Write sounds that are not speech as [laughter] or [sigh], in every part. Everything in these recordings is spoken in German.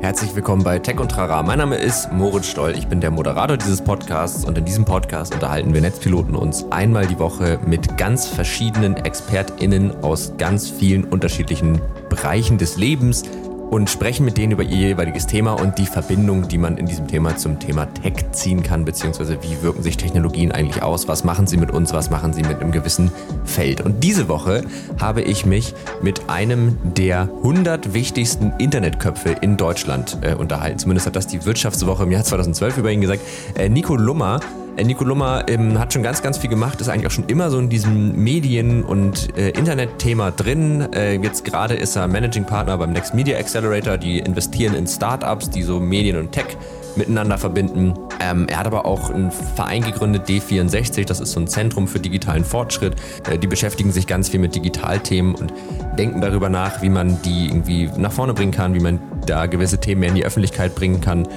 Herzlich willkommen bei Tech und Trara. Mein Name ist Moritz Stoll. Ich bin der Moderator dieses Podcasts und in diesem Podcast unterhalten wir Netzpiloten uns einmal die Woche mit ganz verschiedenen ExpertInnen aus ganz vielen unterschiedlichen Bereichen des Lebens und sprechen mit denen über ihr jeweiliges Thema und die Verbindung, die man in diesem Thema zum Thema Tech ziehen kann, beziehungsweise wie wirken sich Technologien eigentlich aus, was machen sie mit uns, was machen sie mit einem gewissen Feld. Und diese Woche habe ich mich mit einem der 100 wichtigsten Internetköpfe in Deutschland äh, unterhalten. Zumindest hat das die Wirtschaftswoche im Jahr [laughs] 2012 über ihn gesagt. Äh, Nico Lummer Nico Lummer ähm, hat schon ganz, ganz viel gemacht, ist eigentlich auch schon immer so in diesem Medien- und äh, Internet-Thema drin. Äh, jetzt gerade ist er Managing Partner beim Next Media Accelerator, die investieren in Startups, die so Medien und Tech miteinander verbinden. Ähm, er hat aber auch einen Verein gegründet, D64, das ist so ein Zentrum für digitalen Fortschritt. Äh, die beschäftigen sich ganz viel mit Digitalthemen und denken darüber nach, wie man die irgendwie nach vorne bringen kann, wie man da gewisse Themen mehr in die Öffentlichkeit bringen kann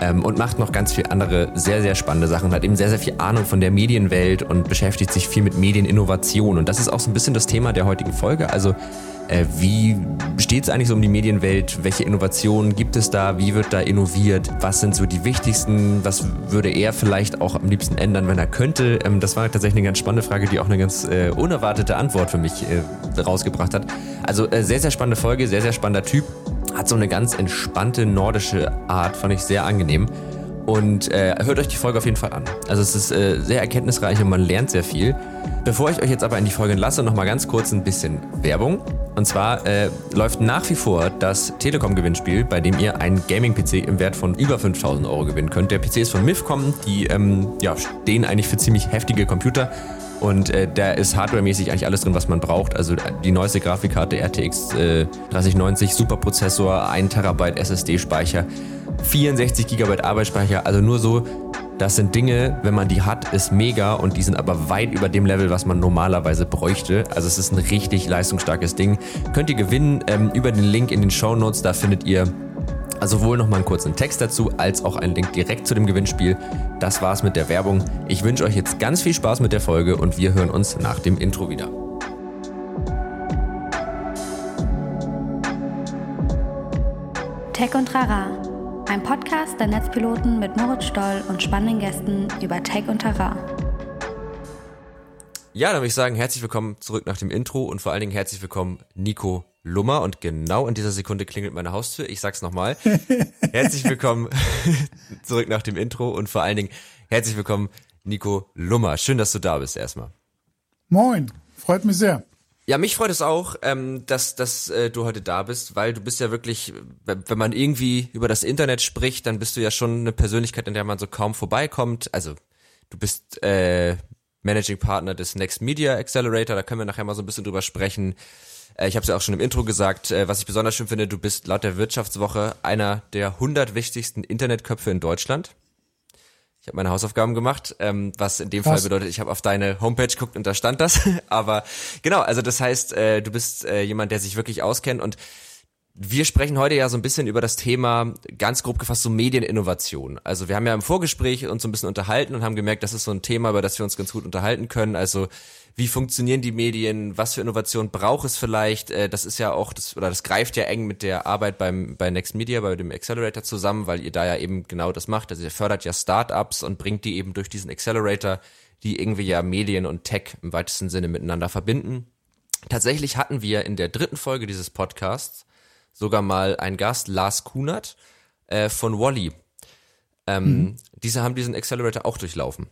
ähm, und macht noch ganz viel andere sehr, sehr spannende Sachen hat eben sehr, sehr viel Ahnung von der Medienwelt und beschäftigt sich viel mit Medieninnovation. Und das ist auch so ein bisschen das Thema der heutigen Folge. Also wie steht es eigentlich so um die Medienwelt? Welche Innovationen gibt es da? Wie wird da innoviert? Was sind so die wichtigsten? Was würde er vielleicht auch am liebsten ändern, wenn er könnte? Ähm, das war tatsächlich eine ganz spannende Frage, die auch eine ganz äh, unerwartete Antwort für mich äh, rausgebracht hat. Also äh, sehr, sehr spannende Folge, sehr, sehr spannender Typ. Hat so eine ganz entspannte nordische Art, fand ich sehr angenehm. Und äh, hört euch die Folge auf jeden Fall an. Also es ist äh, sehr erkenntnisreich und man lernt sehr viel. Bevor ich euch jetzt aber in die Folge entlasse, nochmal ganz kurz ein bisschen Werbung. Und zwar äh, läuft nach wie vor das Telekom-Gewinnspiel, bei dem ihr einen Gaming-PC im Wert von über 5000 Euro gewinnen könnt. Der PC ist von MIFCOM, die ähm, ja, stehen eigentlich für ziemlich heftige Computer. Und äh, da ist hardwaremäßig eigentlich alles drin, was man braucht. Also die neueste Grafikkarte RTX äh, 3090, Superprozessor, 1 Terabyte SSD-Speicher, 64 GB Arbeitsspeicher. Also nur so, das sind Dinge, wenn man die hat, ist mega und die sind aber weit über dem Level, was man normalerweise bräuchte. Also es ist ein richtig leistungsstarkes Ding. Könnt ihr gewinnen ähm, über den Link in den Show Notes. Da findet ihr sowohl nochmal einen kurzen Text dazu, als auch einen Link direkt zu dem Gewinnspiel. Das war's mit der Werbung. Ich wünsche euch jetzt ganz viel Spaß mit der Folge und wir hören uns nach dem Intro wieder. Tech und Rara, ein Podcast der Netzpiloten mit Moritz Stoll und spannenden Gästen über Tech und Rara. Ja, dann würde ich sagen, herzlich willkommen zurück nach dem Intro und vor allen Dingen herzlich willkommen Nico Lummer und genau in dieser Sekunde klingelt meine Haustür. Ich sag's nochmal. [laughs] herzlich willkommen [laughs] zurück nach dem Intro und vor allen Dingen herzlich willkommen Nico Lummer. Schön, dass du da bist erstmal. Moin, freut mich sehr. Ja, mich freut es auch, ähm, dass, dass äh, du heute da bist, weil du bist ja wirklich, wenn man irgendwie über das Internet spricht, dann bist du ja schon eine Persönlichkeit, in der man so kaum vorbeikommt. Also du bist äh, Managing Partner des Next Media Accelerator, da können wir nachher mal so ein bisschen drüber sprechen. Äh, ich habe es ja auch schon im Intro gesagt, äh, was ich besonders schön finde, du bist laut der Wirtschaftswoche einer der 100 wichtigsten Internetköpfe in Deutschland. Ich habe meine Hausaufgaben gemacht, ähm, was in dem Krass. Fall bedeutet, ich habe auf deine Homepage geguckt und da stand das. [laughs] Aber genau, also das heißt, äh, du bist äh, jemand, der sich wirklich auskennt und wir sprechen heute ja so ein bisschen über das Thema, ganz grob gefasst, so Medieninnovation. Also wir haben ja im Vorgespräch uns so ein bisschen unterhalten und haben gemerkt, das ist so ein Thema, über das wir uns ganz gut unterhalten können. Also wie funktionieren die Medien, was für Innovation braucht es vielleicht? Äh, das ist ja auch, das, oder das greift ja eng mit der Arbeit beim, bei Next Media, bei dem Accelerator zusammen, weil ihr da ja eben genau das macht. Also ihr fördert ja Startups und bringt die eben durch diesen Accelerator, die irgendwie ja Medien und Tech im weitesten Sinne miteinander verbinden. Tatsächlich hatten wir in der dritten Folge dieses Podcasts sogar mal einen Gast, Lars Kunert äh, von Wally. Ähm, mhm. Diese haben diesen Accelerator auch durchlaufen.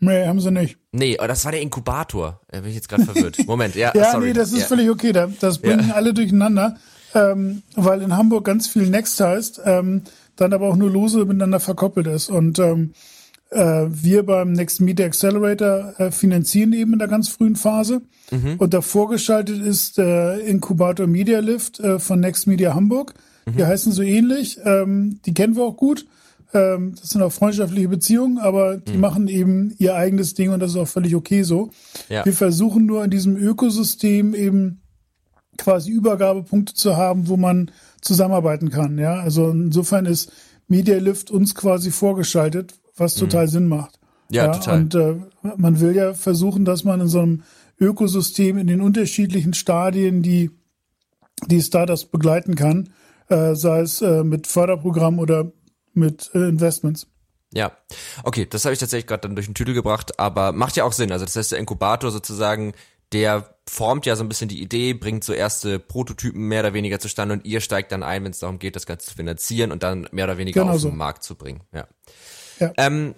Nee, haben sie nicht. Nee, aber das war der Inkubator. Da bin ich jetzt gerade verwirrt. [laughs] Moment, ja. ja, sorry. nee, das ist ja. völlig okay. Das bringen ja. alle durcheinander, ähm, weil in Hamburg ganz viel Next heißt, ähm, dann aber auch nur lose miteinander verkoppelt ist. Und ähm, äh, wir beim Next Media Accelerator äh, finanzieren eben in der ganz frühen Phase. Mhm. Und davor geschaltet ist äh, Inkubator Media Lift äh, von Next Media Hamburg. Mhm. Die heißen so ähnlich. Ähm, die kennen wir auch gut. Ähm, das sind auch freundschaftliche Beziehungen, aber die mhm. machen eben ihr eigenes Ding und das ist auch völlig okay so. Ja. Wir versuchen nur in diesem Ökosystem eben quasi Übergabepunkte zu haben, wo man zusammenarbeiten kann. Ja, also insofern ist Media Lift uns quasi vorgeschaltet, was mhm. total Sinn macht. Ja, ja total. Und äh, man will ja versuchen, dass man in so einem Ökosystem in den unterschiedlichen Stadien die, die Startups begleiten kann. äh, sei es äh, mit Förderprogrammen oder mit äh, Investments. Ja, okay, das habe ich tatsächlich gerade dann durch den Tüdel gebracht, aber macht ja auch Sinn. Also das heißt, der Inkubator sozusagen, der formt ja so ein bisschen die Idee, bringt so erste Prototypen mehr oder weniger zustande und ihr steigt dann ein, wenn es darum geht, das Ganze zu finanzieren und dann mehr oder weniger genau auf so. den Markt zu bringen. Ja. Ähm,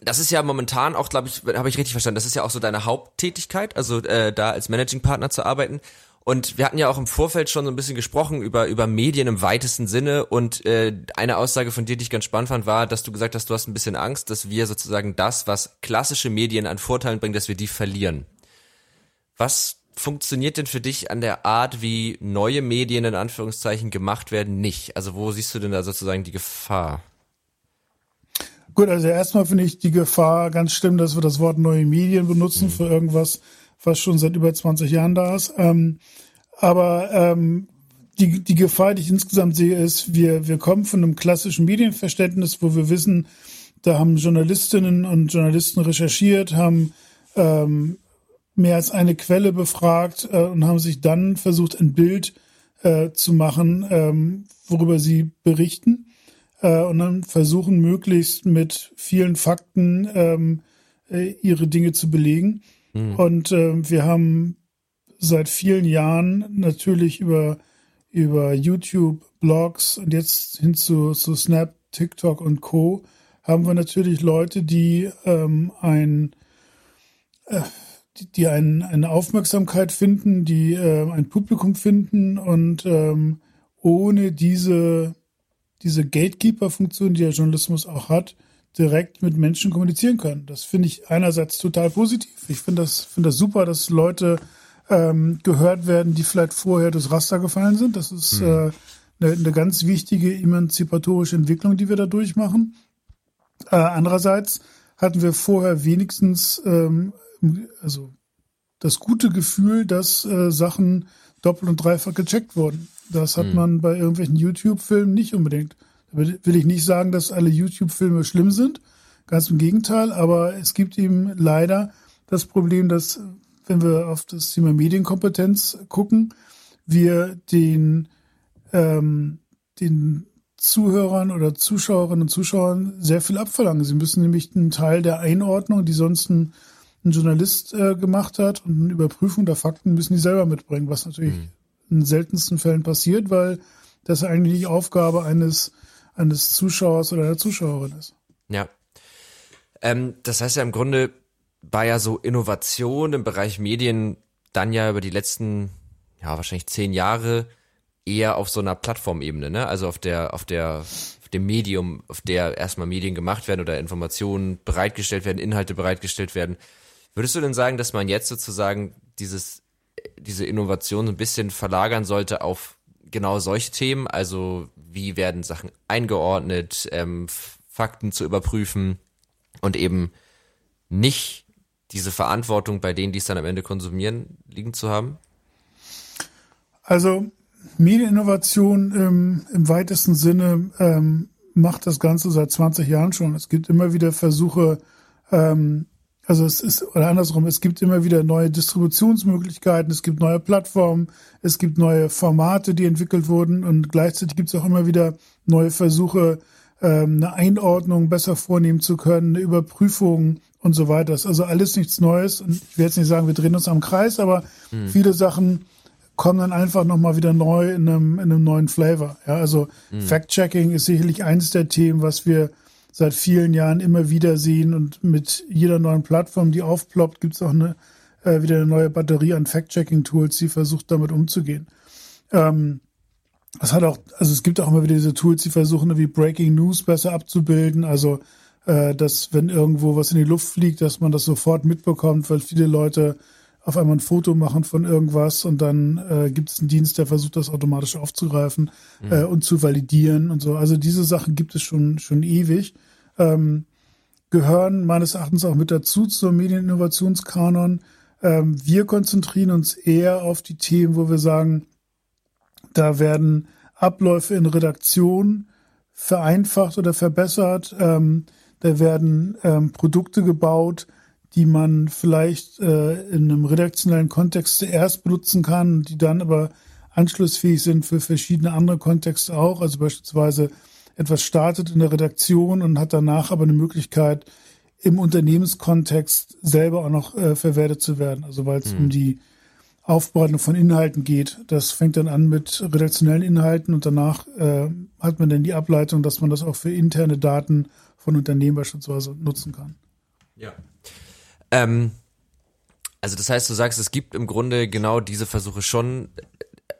das ist ja momentan auch, glaube ich, habe ich richtig verstanden, das ist ja auch so deine Haupttätigkeit, also äh, da als Managing Partner zu arbeiten. Und wir hatten ja auch im Vorfeld schon so ein bisschen gesprochen über, über Medien im weitesten Sinne. Und äh, eine Aussage von dir, die ich ganz spannend fand, war, dass du gesagt hast, du hast ein bisschen Angst, dass wir sozusagen das, was klassische Medien an Vorteilen bringen, dass wir die verlieren. Was funktioniert denn für dich an der Art, wie neue Medien in Anführungszeichen gemacht werden, nicht? Also wo siehst du denn da sozusagen die Gefahr? Gut, also erstmal finde ich die Gefahr ganz schlimm, dass wir das Wort neue Medien benutzen mhm. für irgendwas, was schon seit über 20 Jahren da ist. Ähm, aber ähm, die, die Gefahr, die ich insgesamt sehe, ist, wir, wir kommen von einem klassischen Medienverständnis, wo wir wissen, da haben Journalistinnen und Journalisten recherchiert, haben ähm, mehr als eine Quelle befragt äh, und haben sich dann versucht, ein Bild äh, zu machen, ähm, worüber sie berichten äh, und dann versuchen, möglichst mit vielen Fakten ähm, äh, ihre Dinge zu belegen. Mhm. Und äh, wir haben seit vielen Jahren natürlich über, über YouTube, Blogs und jetzt hin zu, zu Snap, TikTok und Co. haben wir natürlich Leute, die ähm, ein äh, die, die ein, eine Aufmerksamkeit finden, die äh, ein Publikum finden und ähm, ohne diese, diese Gatekeeper-Funktion, die der Journalismus auch hat, direkt mit Menschen kommunizieren können. Das finde ich einerseits total positiv. Ich finde das, finde das super, dass Leute ähm, gehört werden, die vielleicht vorher das Raster gefallen sind. Das ist mhm. äh, eine, eine ganz wichtige emanzipatorische Entwicklung, die wir da durchmachen. Äh, andererseits hatten wir vorher wenigstens ähm, also das gute Gefühl, dass äh, Sachen doppelt und dreifach gecheckt wurden. Das hat mhm. man bei irgendwelchen YouTube-Filmen nicht unbedingt. Da will ich nicht sagen, dass alle YouTube-Filme schlimm sind. Ganz im Gegenteil. Aber es gibt eben leider das Problem, dass, wenn wir auf das Thema Medienkompetenz gucken, wir den, ähm, den Zuhörern oder Zuschauerinnen und Zuschauern sehr viel abverlangen. Sie müssen nämlich einen Teil der Einordnung, die sonst ein ein Journalist äh, gemacht hat und eine Überprüfung der Fakten müssen die selber mitbringen, was natürlich mhm. In seltensten Fällen passiert, weil das eigentlich die Aufgabe eines, eines Zuschauers oder einer Zuschauerin ist. Ja. Ähm, das heißt ja im Grunde war ja so Innovation im Bereich Medien dann ja über die letzten, ja, wahrscheinlich zehn Jahre eher auf so einer Plattformebene, ne? Also auf der, auf der, auf dem Medium, auf der erstmal Medien gemacht werden oder Informationen bereitgestellt werden, Inhalte bereitgestellt werden. Würdest du denn sagen, dass man jetzt sozusagen dieses, diese Innovation so ein bisschen verlagern sollte auf genau solche Themen? Also wie werden Sachen eingeordnet, ähm, Fakten zu überprüfen und eben nicht diese Verantwortung bei denen, die es dann am Ende konsumieren, liegen zu haben? Also Medieninnovation im, im weitesten Sinne ähm, macht das Ganze seit 20 Jahren schon. Es gibt immer wieder Versuche, ähm, also es ist, oder andersrum, es gibt immer wieder neue Distributionsmöglichkeiten, es gibt neue Plattformen, es gibt neue Formate, die entwickelt wurden und gleichzeitig gibt es auch immer wieder neue Versuche, ähm, eine Einordnung besser vornehmen zu können, eine Überprüfung und so weiter. Das ist also alles nichts Neues und ich will jetzt nicht sagen, wir drehen uns am Kreis, aber mhm. viele Sachen kommen dann einfach nochmal wieder neu in einem, in einem neuen Flavor. Ja, also mhm. Fact-Checking ist sicherlich eines der Themen, was wir seit vielen Jahren immer wieder sehen und mit jeder neuen Plattform, die aufploppt, gibt es auch eine, äh, wieder eine neue Batterie an Fact-Checking-Tools, die versucht damit umzugehen. Ähm, es hat auch, also es gibt auch immer wieder diese Tools, die versuchen, wie Breaking News besser abzubilden. Also, äh, dass wenn irgendwo was in die Luft fliegt, dass man das sofort mitbekommt, weil viele Leute auf einmal ein Foto machen von irgendwas und dann äh, gibt es einen Dienst, der versucht, das automatisch aufzugreifen mhm. äh, und zu validieren und so. Also diese Sachen gibt es schon schon ewig. Ähm, gehören meines Erachtens auch mit dazu zum Medieninnovationskanon. Ähm, wir konzentrieren uns eher auf die Themen, wo wir sagen, da werden Abläufe in Redaktion vereinfacht oder verbessert. Ähm, da werden ähm, Produkte gebaut, die man vielleicht äh, in einem redaktionellen Kontext zuerst benutzen kann, die dann aber anschlussfähig sind für verschiedene andere Kontexte auch. Also beispielsweise etwas startet in der Redaktion und hat danach aber eine Möglichkeit, im Unternehmenskontext selber auch noch äh, verwertet zu werden. Also weil es mhm. um die Aufbereitung von Inhalten geht. Das fängt dann an mit redaktionellen Inhalten und danach äh, hat man dann die Ableitung, dass man das auch für interne Daten von Unternehmen beispielsweise nutzen kann. Ja. Ähm, also das heißt, du sagst, es gibt im Grunde genau diese Versuche schon,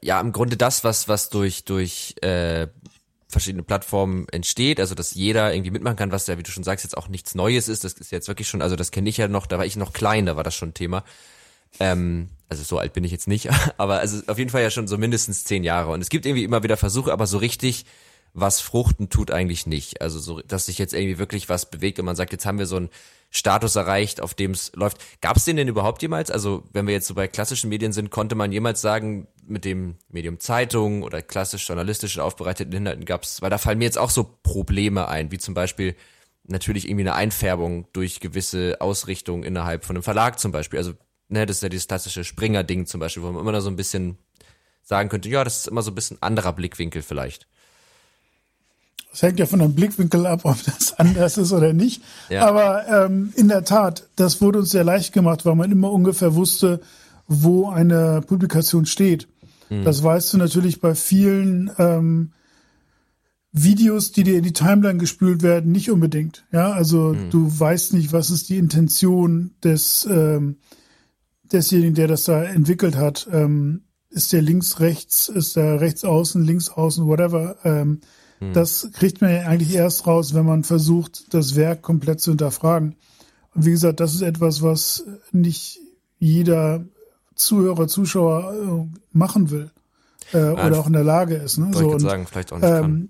ja, im Grunde das, was, was durch, durch äh, verschiedene Plattformen entsteht, also dass jeder irgendwie mitmachen kann, was ja, wie du schon sagst, jetzt auch nichts Neues ist. Das ist jetzt wirklich schon, also das kenne ich ja noch, da war ich noch klein, da war das schon Thema. Ähm, also so alt bin ich jetzt nicht, [laughs] aber also auf jeden Fall ja schon so mindestens zehn Jahre. Und es gibt irgendwie immer wieder Versuche, aber so richtig was fruchten tut eigentlich nicht. Also so, dass sich jetzt irgendwie wirklich was bewegt und man sagt, jetzt haben wir so einen Status erreicht, auf dem es läuft. Gab es den denn überhaupt jemals? Also wenn wir jetzt so bei klassischen Medien sind, konnte man jemals sagen, mit dem Medium Zeitung oder klassisch journalistisch aufbereiteten Inhalten gab es, weil da fallen mir jetzt auch so Probleme ein, wie zum Beispiel natürlich irgendwie eine Einfärbung durch gewisse Ausrichtungen innerhalb von einem Verlag zum Beispiel. Also ne, das ist ja dieses klassische Springer-Ding zum Beispiel, wo man immer noch so ein bisschen sagen könnte, ja, das ist immer so ein bisschen anderer Blickwinkel vielleicht. Das hängt ja von dem Blickwinkel ab, ob das [laughs] anders ist oder nicht. Ja. Aber ähm, in der Tat, das wurde uns sehr leicht gemacht, weil man immer ungefähr wusste, wo eine Publikation steht. Mhm. Das weißt du natürlich bei vielen ähm, Videos, die dir in die Timeline gespült werden, nicht unbedingt. Ja, also mhm. du weißt nicht, was ist die Intention des ähm, desjenigen, der das da entwickelt hat. Ähm, ist der links, rechts, ist der rechts außen, links außen, whatever. Ähm, hm. Das kriegt man ja eigentlich erst raus, wenn man versucht, das Werk komplett zu hinterfragen. Und wie gesagt, das ist etwas, was nicht jeder Zuhörer, Zuschauer äh, machen will äh, oder auch in der Lage ist. Ne? So, und, sagen, vielleicht auch nicht ähm,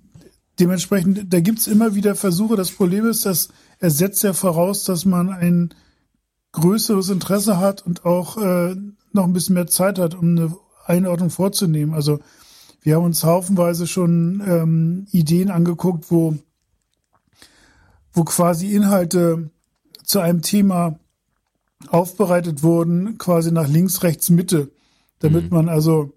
Dementsprechend, da gibt's immer wieder Versuche. Das Problem ist, dass er setzt ja voraus, dass man ein größeres Interesse hat und auch äh, noch ein bisschen mehr Zeit hat, um eine Einordnung vorzunehmen. Also wir haben uns haufenweise schon ähm, Ideen angeguckt, wo, wo quasi Inhalte zu einem Thema aufbereitet wurden, quasi nach links, rechts, Mitte, damit mhm. man also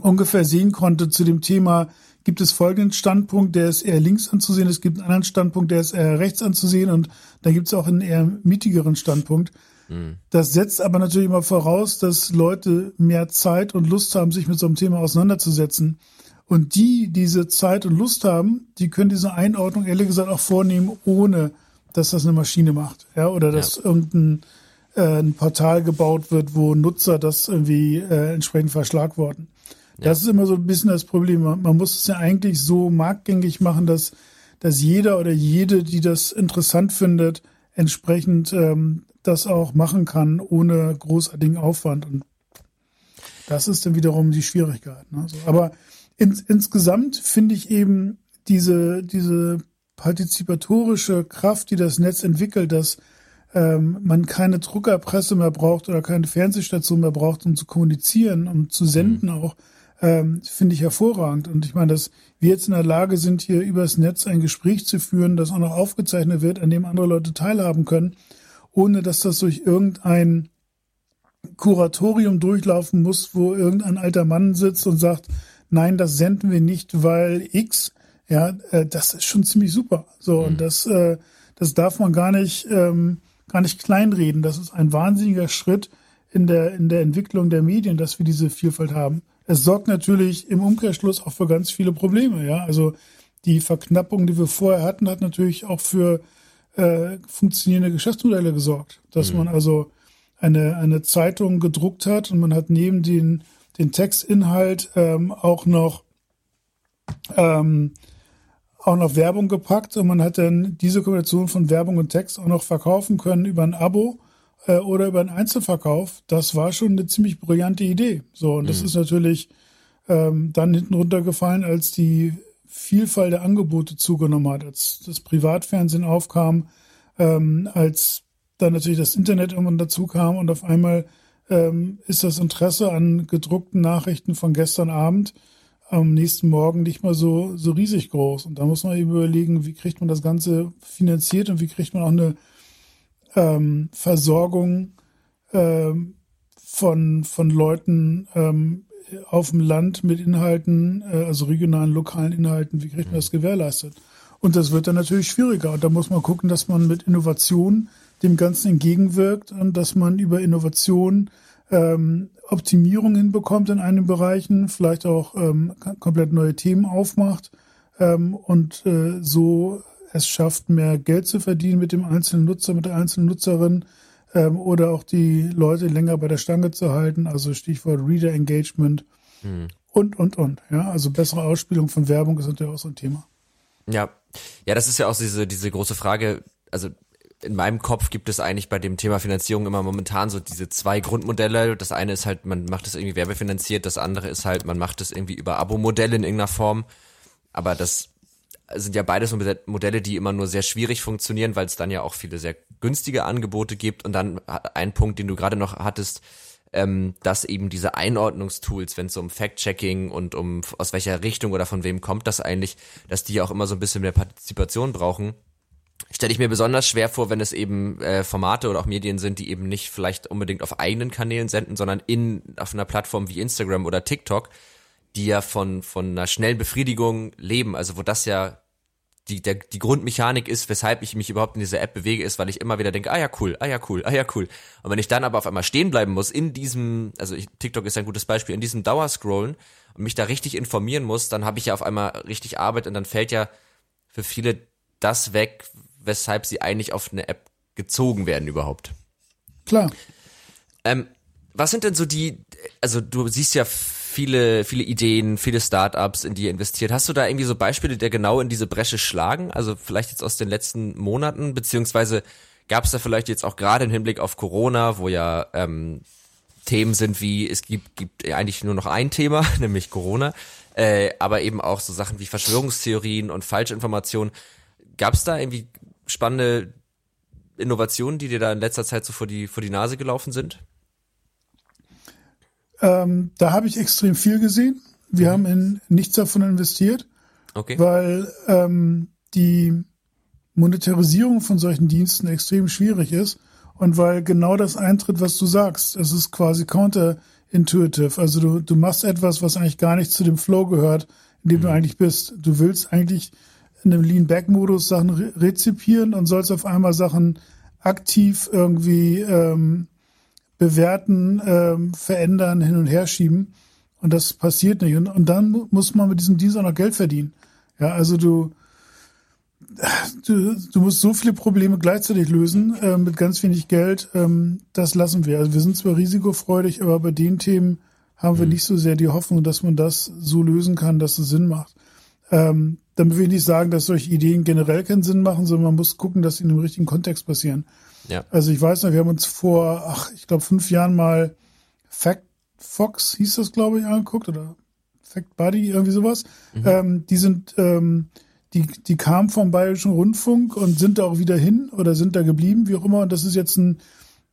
ungefähr sehen konnte zu dem Thema, gibt es folgenden Standpunkt, der ist eher links anzusehen, es gibt einen anderen Standpunkt, der ist eher rechts anzusehen und dann gibt es auch einen eher mietigeren Standpunkt. Das setzt aber natürlich immer voraus, dass Leute mehr Zeit und Lust haben, sich mit so einem Thema auseinanderzusetzen. Und die, die diese Zeit und Lust haben, die können diese Einordnung ehrlich gesagt auch vornehmen, ohne dass das eine Maschine macht. Ja, oder dass ja. irgendein äh, ein Portal gebaut wird, wo Nutzer das irgendwie äh, entsprechend verschlagworten. Ja. Das ist immer so ein bisschen das Problem. Man, man muss es ja eigentlich so marktgängig machen, dass, dass jeder oder jede, die das interessant findet, entsprechend ähm, das auch machen kann, ohne großartigen Aufwand. Und das ist dann wiederum die Schwierigkeit. Ne? So, aber ins, insgesamt finde ich eben diese, diese partizipatorische Kraft, die das Netz entwickelt, dass ähm, man keine Druckerpresse mehr braucht oder keine Fernsehstation mehr braucht, um zu kommunizieren, um zu senden mhm. auch, ähm, finde ich hervorragend. Und ich meine, dass wir jetzt in der Lage sind, hier übers Netz ein Gespräch zu führen, das auch noch aufgezeichnet wird, an dem andere Leute teilhaben können ohne dass das durch irgendein Kuratorium durchlaufen muss, wo irgendein alter Mann sitzt und sagt, nein, das senden wir nicht, weil X, ja, äh, das ist schon ziemlich super. So, mhm. und das, äh, das darf man gar nicht, ähm, gar nicht kleinreden. Das ist ein wahnsinniger Schritt in der, in der Entwicklung der Medien, dass wir diese Vielfalt haben. Es sorgt natürlich im Umkehrschluss auch für ganz viele Probleme, ja. Also die Verknappung, die wir vorher hatten, hat natürlich auch für äh, funktionierende Geschäftsmodelle gesorgt. Dass mhm. man also eine, eine Zeitung gedruckt hat und man hat neben den, den Textinhalt ähm, auch noch ähm, auch noch Werbung gepackt und man hat dann diese Kombination von Werbung und Text auch noch verkaufen können über ein Abo äh, oder über einen Einzelverkauf. Das war schon eine ziemlich brillante Idee. So, und das mhm. ist natürlich ähm, dann hinten runtergefallen, als die Vielfalt der Angebote zugenommen hat, als das Privatfernsehen aufkam, ähm, als dann natürlich das Internet irgendwann dazu kam und auf einmal ähm, ist das Interesse an gedruckten Nachrichten von gestern Abend am nächsten Morgen nicht mal so, so riesig groß. Und da muss man eben überlegen, wie kriegt man das Ganze finanziert und wie kriegt man auch eine ähm, Versorgung ähm, von, von Leuten ähm, auf dem Land mit Inhalten, äh, also regionalen, lokalen Inhalten, wie kriegt man das gewährleistet? Und das wird dann natürlich schwieriger. Und da muss man gucken, dass man mit Innovation dem Ganzen entgegenwirkt und dass man über Innovation ähm, Optimierung hinbekommt in einigen Bereichen, vielleicht auch ähm, komplett neue Themen aufmacht ähm, und äh, so es schafft, mehr Geld zu verdienen mit dem einzelnen Nutzer, mit der einzelnen Nutzerin ähm, oder auch die Leute länger bei der Stange zu halten, also Stichwort Reader Engagement hm. und, und, und. Ja, also bessere Ausspielung von Werbung ist natürlich auch so ein Thema. Ja, ja, das ist ja auch diese, diese große Frage, also in meinem Kopf gibt es eigentlich bei dem Thema Finanzierung immer momentan so diese zwei Grundmodelle. Das eine ist halt, man macht es irgendwie werbefinanziert, das andere ist halt, man macht es irgendwie über Abo-Modelle in irgendeiner Form. Aber das sind ja beides Modelle, die immer nur sehr schwierig funktionieren, weil es dann ja auch viele sehr günstige Angebote gibt. Und dann ein Punkt, den du gerade noch hattest, ähm, dass eben diese Einordnungstools, wenn es um Fact-Checking und um aus welcher Richtung oder von wem kommt das eigentlich, dass die auch immer so ein bisschen mehr Partizipation brauchen stelle ich mir besonders schwer vor, wenn es eben äh, Formate oder auch Medien sind, die eben nicht vielleicht unbedingt auf eigenen Kanälen senden, sondern in auf einer Plattform wie Instagram oder TikTok, die ja von von einer schnellen Befriedigung leben, also wo das ja die, der, die Grundmechanik ist, weshalb ich mich überhaupt in dieser App bewege, ist, weil ich immer wieder denke, ah ja, cool, ah ja, cool, ah ja, cool. Und wenn ich dann aber auf einmal stehen bleiben muss in diesem, also ich, TikTok ist ein gutes Beispiel, in diesem Dauerscrollen und mich da richtig informieren muss, dann habe ich ja auf einmal richtig Arbeit und dann fällt ja für viele das weg, weshalb sie eigentlich auf eine App gezogen werden überhaupt. Klar. Ähm, was sind denn so die, also du siehst ja viele, viele Ideen, viele Startups, in die ihr investiert. Hast du da irgendwie so Beispiele, die genau in diese Bresche schlagen? Also vielleicht jetzt aus den letzten Monaten, beziehungsweise gab es da vielleicht jetzt auch gerade im Hinblick auf Corona, wo ja ähm, Themen sind wie, es gibt, gibt eigentlich nur noch ein Thema, [laughs] nämlich Corona, äh, aber eben auch so Sachen wie Verschwörungstheorien und Falschinformationen. Gab es da irgendwie spannende Innovationen, die dir da in letzter Zeit so vor die, vor die Nase gelaufen sind? Ähm, da habe ich extrem viel gesehen. Wir mhm. haben in nichts davon investiert, okay. weil ähm, die Monetarisierung von solchen Diensten extrem schwierig ist und weil genau das eintritt, was du sagst. Es ist quasi counterintuitive. Also du, du machst etwas, was eigentlich gar nicht zu dem Flow gehört, in dem mhm. du eigentlich bist. Du willst eigentlich in einem Lean-Back-Modus Sachen re rezipieren und sollst auf einmal Sachen aktiv irgendwie ähm, bewerten, ähm, verändern, hin und her schieben. Und das passiert nicht. Und, und dann muss man mit diesem auch noch Geld verdienen. Ja, also du, du, du musst so viele Probleme gleichzeitig lösen äh, mit ganz wenig Geld. Ähm, das lassen wir. Also wir sind zwar risikofreudig, aber bei den Themen haben wir mhm. nicht so sehr die Hoffnung, dass man das so lösen kann, dass es Sinn macht. Ähm, damit will ich nicht sagen, dass solche Ideen generell keinen Sinn machen, sondern man muss gucken, dass sie in dem richtigen Kontext passieren. Ja. Also ich weiß noch, wir haben uns vor, ach, ich glaube, fünf Jahren mal Fact Fox hieß das, glaube ich, angeguckt oder Fact Buddy, irgendwie sowas. Mhm. Ähm, die sind, ähm, die, die kamen vom Bayerischen Rundfunk und sind da auch wieder hin oder sind da geblieben, wie auch immer. Und das ist jetzt ein,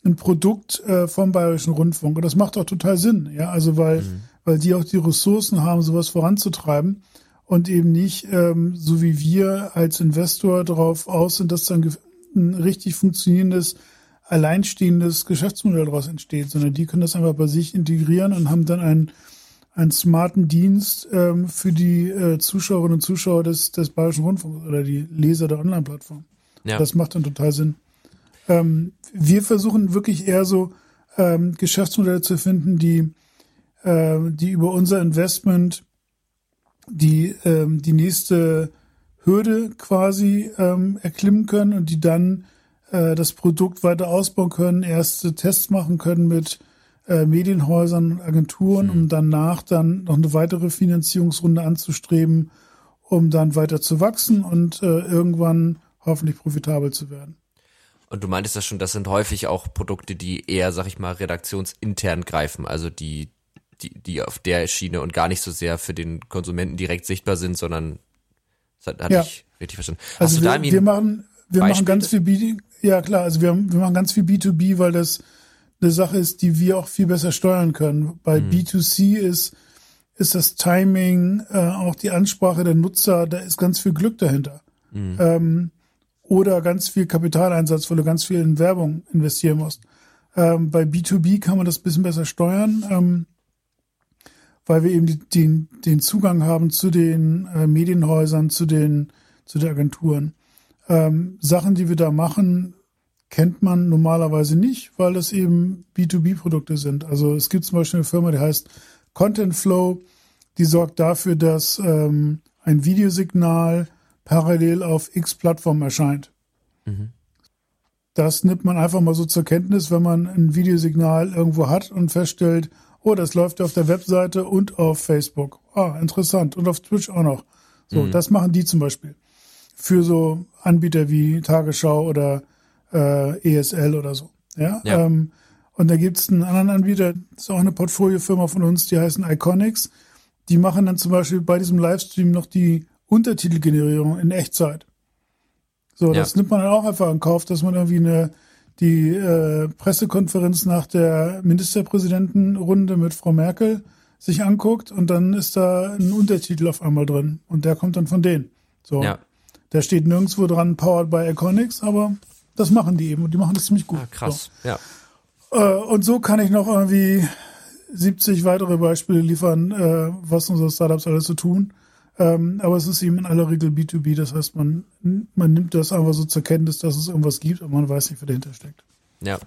ein Produkt äh, vom Bayerischen Rundfunk. Und das macht auch total Sinn, ja. Also weil, mhm. weil die auch die Ressourcen haben, sowas voranzutreiben und eben nicht, ähm, so wie wir als Investor darauf aus sind, dass dann ein richtig funktionierendes, alleinstehendes Geschäftsmodell daraus entsteht, sondern die können das einfach bei sich integrieren und haben dann einen, einen smarten Dienst ähm, für die äh, Zuschauerinnen und Zuschauer des, des Bayerischen Rundfunks oder die Leser der Online-Plattform. Ja. Das macht dann total Sinn. Ähm, wir versuchen wirklich eher so ähm, Geschäftsmodelle zu finden, die, äh, die über unser Investment die ähm, die nächste Hürde quasi ähm, erklimmen können und die dann äh, das Produkt weiter ausbauen können, erste Tests machen können mit äh, Medienhäusern und Agenturen, mhm. um danach dann noch eine weitere Finanzierungsrunde anzustreben, um dann weiter zu wachsen und äh, irgendwann hoffentlich profitabel zu werden. Und du meintest das schon, das sind häufig auch Produkte, die eher, sag ich mal, redaktionsintern greifen, also die die, die auf der Schiene und gar nicht so sehr für den Konsumenten direkt sichtbar sind, sondern das hatte ja. ich richtig verstanden. Hast also wir, wir machen, wir machen ganz viel B, ja klar, also wir, wir machen ganz viel B2B, weil das eine Sache ist, die wir auch viel besser steuern können. Bei mhm. B2C ist, ist das Timing, äh, auch die Ansprache der Nutzer, da ist ganz viel Glück dahinter. Mhm. Ähm, oder ganz viel Kapitaleinsatz, weil du ganz viel in Werbung investieren musst. Ähm, bei B2B kann man das bisschen besser steuern. Ähm, weil wir eben den, den Zugang haben zu den äh, Medienhäusern, zu den, zu den Agenturen. Ähm, Sachen, die wir da machen, kennt man normalerweise nicht, weil das eben B2B-Produkte sind. Also es gibt zum Beispiel eine Firma, die heißt Content Flow, die sorgt dafür, dass ähm, ein Videosignal parallel auf X Plattformen erscheint. Mhm. Das nimmt man einfach mal so zur Kenntnis, wenn man ein Videosignal irgendwo hat und feststellt, oh, das läuft auf der Webseite und auf Facebook. Ah, interessant. Und auf Twitch auch noch. So, mhm. das machen die zum Beispiel. Für so Anbieter wie Tagesschau oder äh, ESL oder so. Ja. ja. Ähm, und da gibt's einen anderen Anbieter, das ist auch eine Portfoliofirma von uns, die heißen Iconics. Die machen dann zum Beispiel bei diesem Livestream noch die Untertitelgenerierung in Echtzeit. So, ja. das nimmt man dann auch einfach in Kauf, dass man irgendwie eine die äh, Pressekonferenz nach der Ministerpräsidentenrunde mit Frau Merkel sich anguckt und dann ist da ein Untertitel auf einmal drin und der kommt dann von denen. So. Ja. Da steht nirgendwo dran Powered by Iconics, aber das machen die eben und die machen das ziemlich gut. Ah, krass, so. ja. Äh, und so kann ich noch irgendwie 70 weitere Beispiele liefern, äh, was unsere Startups alles so tun. Ähm, aber es ist eben in aller Regel B2B, das heißt, man, man nimmt das einfach so zur Kenntnis, dass es irgendwas gibt und man weiß nicht, wer dahinter steckt. Ja.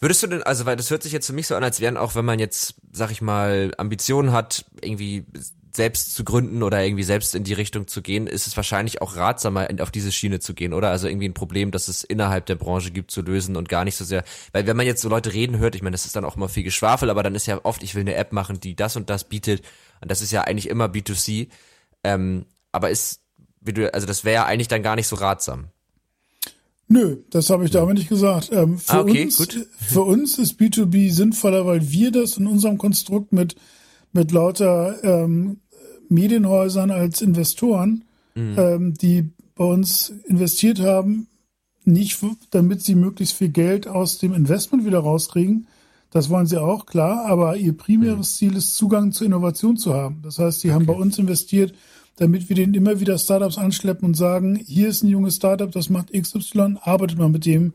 Würdest du denn, also weil das hört sich jetzt für mich so an, als wären auch, wenn man jetzt, sag ich mal, Ambitionen hat, irgendwie selbst zu gründen oder irgendwie selbst in die Richtung zu gehen, ist es wahrscheinlich auch ratsamer, auf diese Schiene zu gehen, oder? Also irgendwie ein Problem, das es innerhalb der Branche gibt, zu lösen und gar nicht so sehr, weil wenn man jetzt so Leute reden hört, ich meine, das ist dann auch immer viel Geschwafel, aber dann ist ja oft, ich will eine App machen, die das und das bietet und das ist ja eigentlich immer B2C, ähm, aber ist, wie du, also das wäre ja eigentlich dann gar nicht so ratsam. Nö, das habe ich da aber nicht gesagt. Ähm, für, ah, okay, uns, gut. für uns ist B2B sinnvoller, weil wir das in unserem Konstrukt mit, mit lauter ähm, Medienhäusern als Investoren, mhm. ähm, die bei uns investiert haben, nicht damit sie möglichst viel Geld aus dem Investment wieder rauskriegen. Das wollen sie auch, klar, aber ihr primäres mhm. Ziel ist, Zugang zur Innovation zu haben. Das heißt, sie okay. haben bei uns investiert, damit wir denen immer wieder Startups anschleppen und sagen, hier ist ein junges Startup, das macht XY, arbeitet mal mit dem,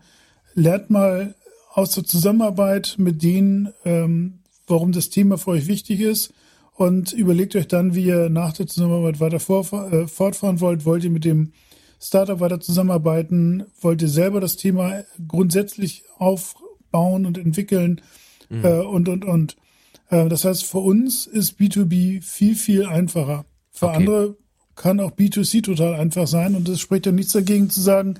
lernt mal aus der Zusammenarbeit mit denen, ähm, warum das Thema für euch wichtig ist und überlegt euch dann, wie ihr nach der Zusammenarbeit weiter vor, äh, fortfahren wollt. Wollt ihr mit dem Startup weiter zusammenarbeiten? Wollt ihr selber das Thema grundsätzlich aufbauen und entwickeln? Mhm. Äh, und, und, und. Äh, das heißt, für uns ist B2B viel, viel einfacher. Für okay. andere kann auch B2C total einfach sein und es spricht ja nichts dagegen zu sagen,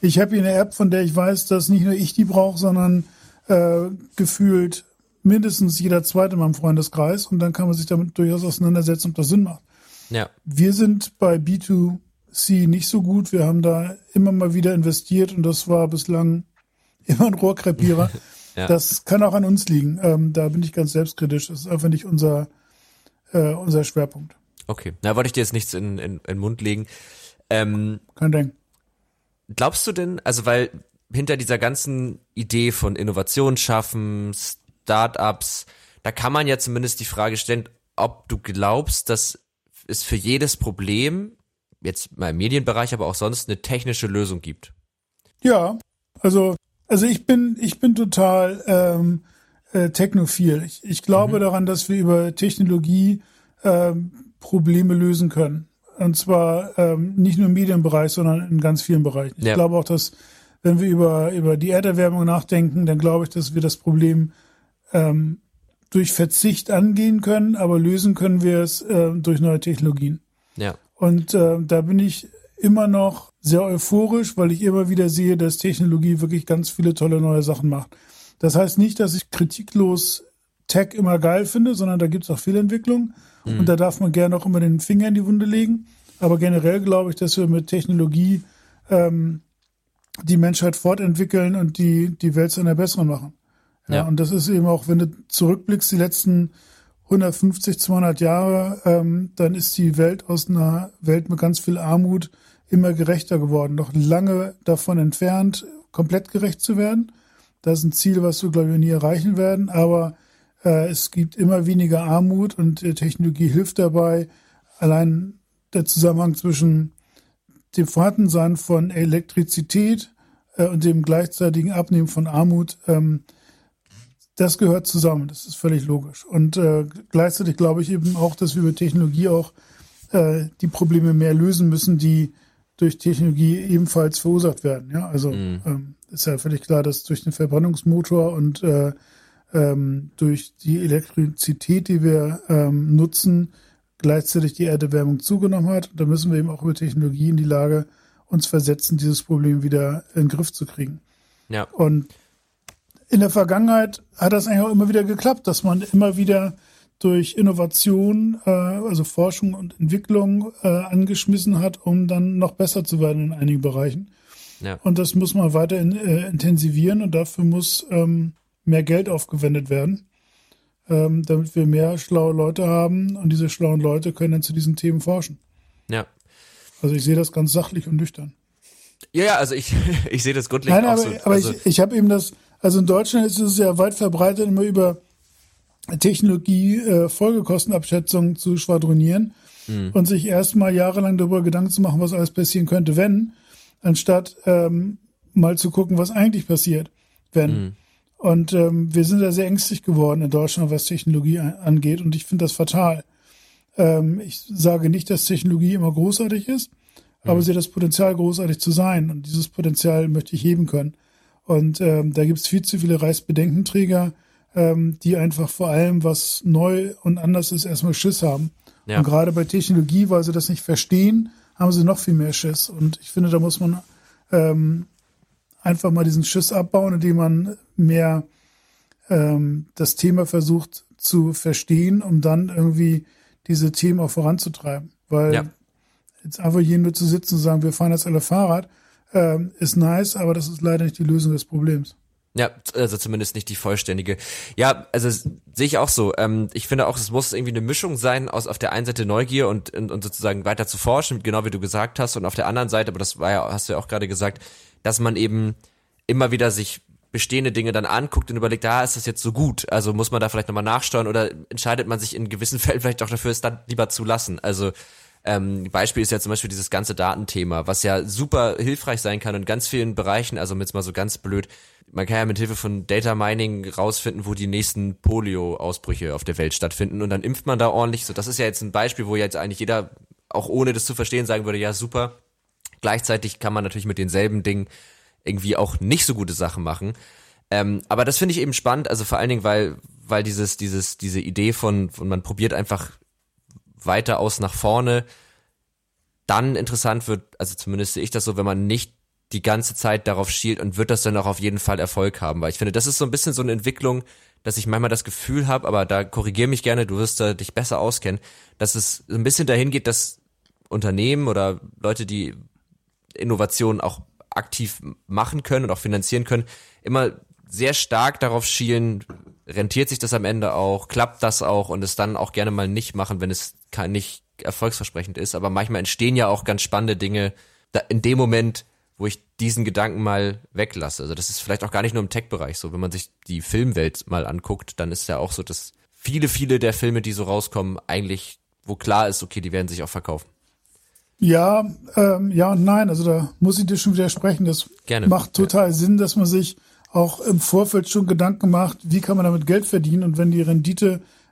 ich habe hier eine App, von der ich weiß, dass nicht nur ich die brauche, sondern äh, gefühlt mindestens jeder zweite in meinem Freundeskreis und dann kann man sich damit durchaus auseinandersetzen, ob das Sinn macht. Ja. Wir sind bei B2C nicht so gut. Wir haben da immer mal wieder investiert und das war bislang [laughs] immer ein Rohrkrepierer. [laughs] ja. Das kann auch an uns liegen. Ähm, da bin ich ganz selbstkritisch. Das ist einfach nicht unser, äh, unser Schwerpunkt. Okay, da wollte ich dir jetzt nichts in, in, in den Mund legen. Ähm, Kein Ding. Glaubst du denn, also weil hinter dieser ganzen Idee von Innovation schaffen, Startups, da kann man ja zumindest die Frage stellen, ob du glaubst, dass es für jedes Problem, jetzt mal im Medienbereich, aber auch sonst, eine technische Lösung gibt. Ja, also, also ich bin, ich bin total ähm, äh, technophil. Ich, ich glaube mhm. daran, dass wir über Technologie ähm, Probleme lösen können. Und zwar ähm, nicht nur im Medienbereich, sondern in ganz vielen Bereichen. Ich ja. glaube auch, dass wenn wir über, über die Erderwärmung nachdenken, dann glaube ich, dass wir das Problem ähm, durch Verzicht angehen können, aber lösen können wir es äh, durch neue Technologien. Ja. Und äh, da bin ich immer noch sehr euphorisch, weil ich immer wieder sehe, dass Technologie wirklich ganz viele tolle neue Sachen macht. Das heißt nicht, dass ich kritiklos Tech immer geil finde, sondern da gibt es auch Fehlentwicklung. Mhm. Und da darf man gerne auch immer den Finger in die Wunde legen. Aber generell glaube ich, dass wir mit Technologie ähm, die Menschheit fortentwickeln und die, die Welt zu einer besseren machen. Ja, ja, und das ist eben auch, wenn du zurückblickst, die letzten 150, 200 Jahre, ähm, dann ist die Welt aus einer Welt mit ganz viel Armut immer gerechter geworden. Noch lange davon entfernt, komplett gerecht zu werden. Das ist ein Ziel, was wir, glaube ich, nie erreichen werden. Aber äh, es gibt immer weniger Armut und äh, Technologie hilft dabei. Allein der Zusammenhang zwischen dem Vorhandensein von Elektrizität äh, und dem gleichzeitigen Abnehmen von Armut ähm, das gehört zusammen, das ist völlig logisch. Und äh, gleichzeitig glaube ich eben auch, dass wir mit Technologie auch äh, die Probleme mehr lösen müssen, die durch Technologie ebenfalls verursacht werden. Ja, also mhm. ähm, ist ja völlig klar, dass durch den Verbrennungsmotor und äh, ähm, durch die Elektrizität, die wir ähm, nutzen, gleichzeitig die Erderwärmung zugenommen hat. Da müssen wir eben auch über Technologie in die Lage uns versetzen, dieses Problem wieder in den Griff zu kriegen. Ja. Und in der Vergangenheit hat das eigentlich auch immer wieder geklappt, dass man immer wieder durch Innovation, äh, also Forschung und Entwicklung äh, angeschmissen hat, um dann noch besser zu werden in einigen Bereichen. Ja. Und das muss man weiter in, äh, intensivieren und dafür muss ähm, mehr Geld aufgewendet werden, ähm, damit wir mehr schlaue Leute haben und diese schlauen Leute können dann zu diesen Themen forschen. Ja. Also ich sehe das ganz sachlich und nüchtern. Ja, ja, also ich, [laughs] ich sehe das grundlegend Nein, auch aber, so. Aber also ich, ich habe eben das, also in Deutschland ist es ja weit verbreitet, immer über Technologie äh, Folgekostenabschätzung zu schwadronieren mhm. und sich erstmal jahrelang darüber Gedanken zu machen, was alles passieren könnte, wenn, anstatt ähm, mal zu gucken, was eigentlich passiert, wenn. Mhm. Und ähm, wir sind da sehr ängstlich geworden in Deutschland, was Technologie angeht, und ich finde das fatal. Ähm, ich sage nicht, dass Technologie immer großartig ist, mhm. aber sie hat das Potenzial, großartig zu sein. Und dieses Potenzial möchte ich heben können. Und ähm, da gibt es viel zu viele Reichsbedenkenträger, ähm, die einfach vor allem, was neu und anders ist, erstmal Schiss haben. Ja. Und gerade bei Technologie, weil sie das nicht verstehen, haben sie noch viel mehr Schiss. Und ich finde, da muss man ähm, einfach mal diesen Schiss abbauen, indem man mehr ähm, das Thema versucht zu verstehen, um dann irgendwie diese Themen auch voranzutreiben. Weil ja. jetzt einfach hier nur zu sitzen und sagen, wir fahren jetzt alle Fahrrad, ähm, ist nice, aber das ist leider nicht die Lösung des Problems. Ja, also zumindest nicht die vollständige. Ja, also sehe ich auch so. Ähm, ich finde auch, es muss irgendwie eine Mischung sein aus auf der einen Seite Neugier und, und, und sozusagen weiter zu forschen, genau wie du gesagt hast, und auf der anderen Seite, aber das war ja, hast du ja auch gerade gesagt, dass man eben immer wieder sich bestehende Dinge dann anguckt und überlegt, ah, ist das jetzt so gut? Also muss man da vielleicht nochmal nachsteuern oder entscheidet man sich in gewissen [laughs] Fällen vielleicht auch dafür, es dann lieber zu lassen? Also ähm, Beispiel ist ja zum Beispiel dieses ganze Datenthema, was ja super hilfreich sein kann in ganz vielen Bereichen. Also jetzt mal so ganz blöd, man kann ja mit Hilfe von Data Mining rausfinden, wo die nächsten Polio-Ausbrüche auf der Welt stattfinden und dann impft man da ordentlich. So, das ist ja jetzt ein Beispiel, wo jetzt eigentlich jeder, auch ohne das zu verstehen, sagen würde, ja super. Gleichzeitig kann man natürlich mit denselben Dingen irgendwie auch nicht so gute Sachen machen. Ähm, aber das finde ich eben spannend, also vor allen Dingen, weil, weil dieses, dieses, diese Idee von, von man probiert einfach weiter aus nach vorne dann interessant wird, also zumindest sehe ich das so, wenn man nicht die ganze Zeit darauf schielt und wird das dann auch auf jeden Fall Erfolg haben, weil ich finde, das ist so ein bisschen so eine Entwicklung, dass ich manchmal das Gefühl habe, aber da korrigier mich gerne, du wirst da dich besser auskennen, dass es ein bisschen dahin geht, dass Unternehmen oder Leute, die Innovationen auch aktiv machen können und auch finanzieren können, immer sehr stark darauf schielen, rentiert sich das am Ende auch, klappt das auch und es dann auch gerne mal nicht machen, wenn es nicht erfolgsversprechend ist. Aber manchmal entstehen ja auch ganz spannende Dinge in dem Moment, wo ich diesen Gedanken mal weglasse. Also das ist vielleicht auch gar nicht nur im Tech-Bereich so. Wenn man sich die Filmwelt mal anguckt, dann ist ja auch so, dass viele, viele der Filme, die so rauskommen, eigentlich, wo klar ist, okay, die werden sich auch verkaufen. Ja, ähm, ja und nein. Also da muss ich dir schon widersprechen. Das Gerne. macht total ja. Sinn, dass man sich auch im Vorfeld schon Gedanken macht, wie kann man damit Geld verdienen und wenn die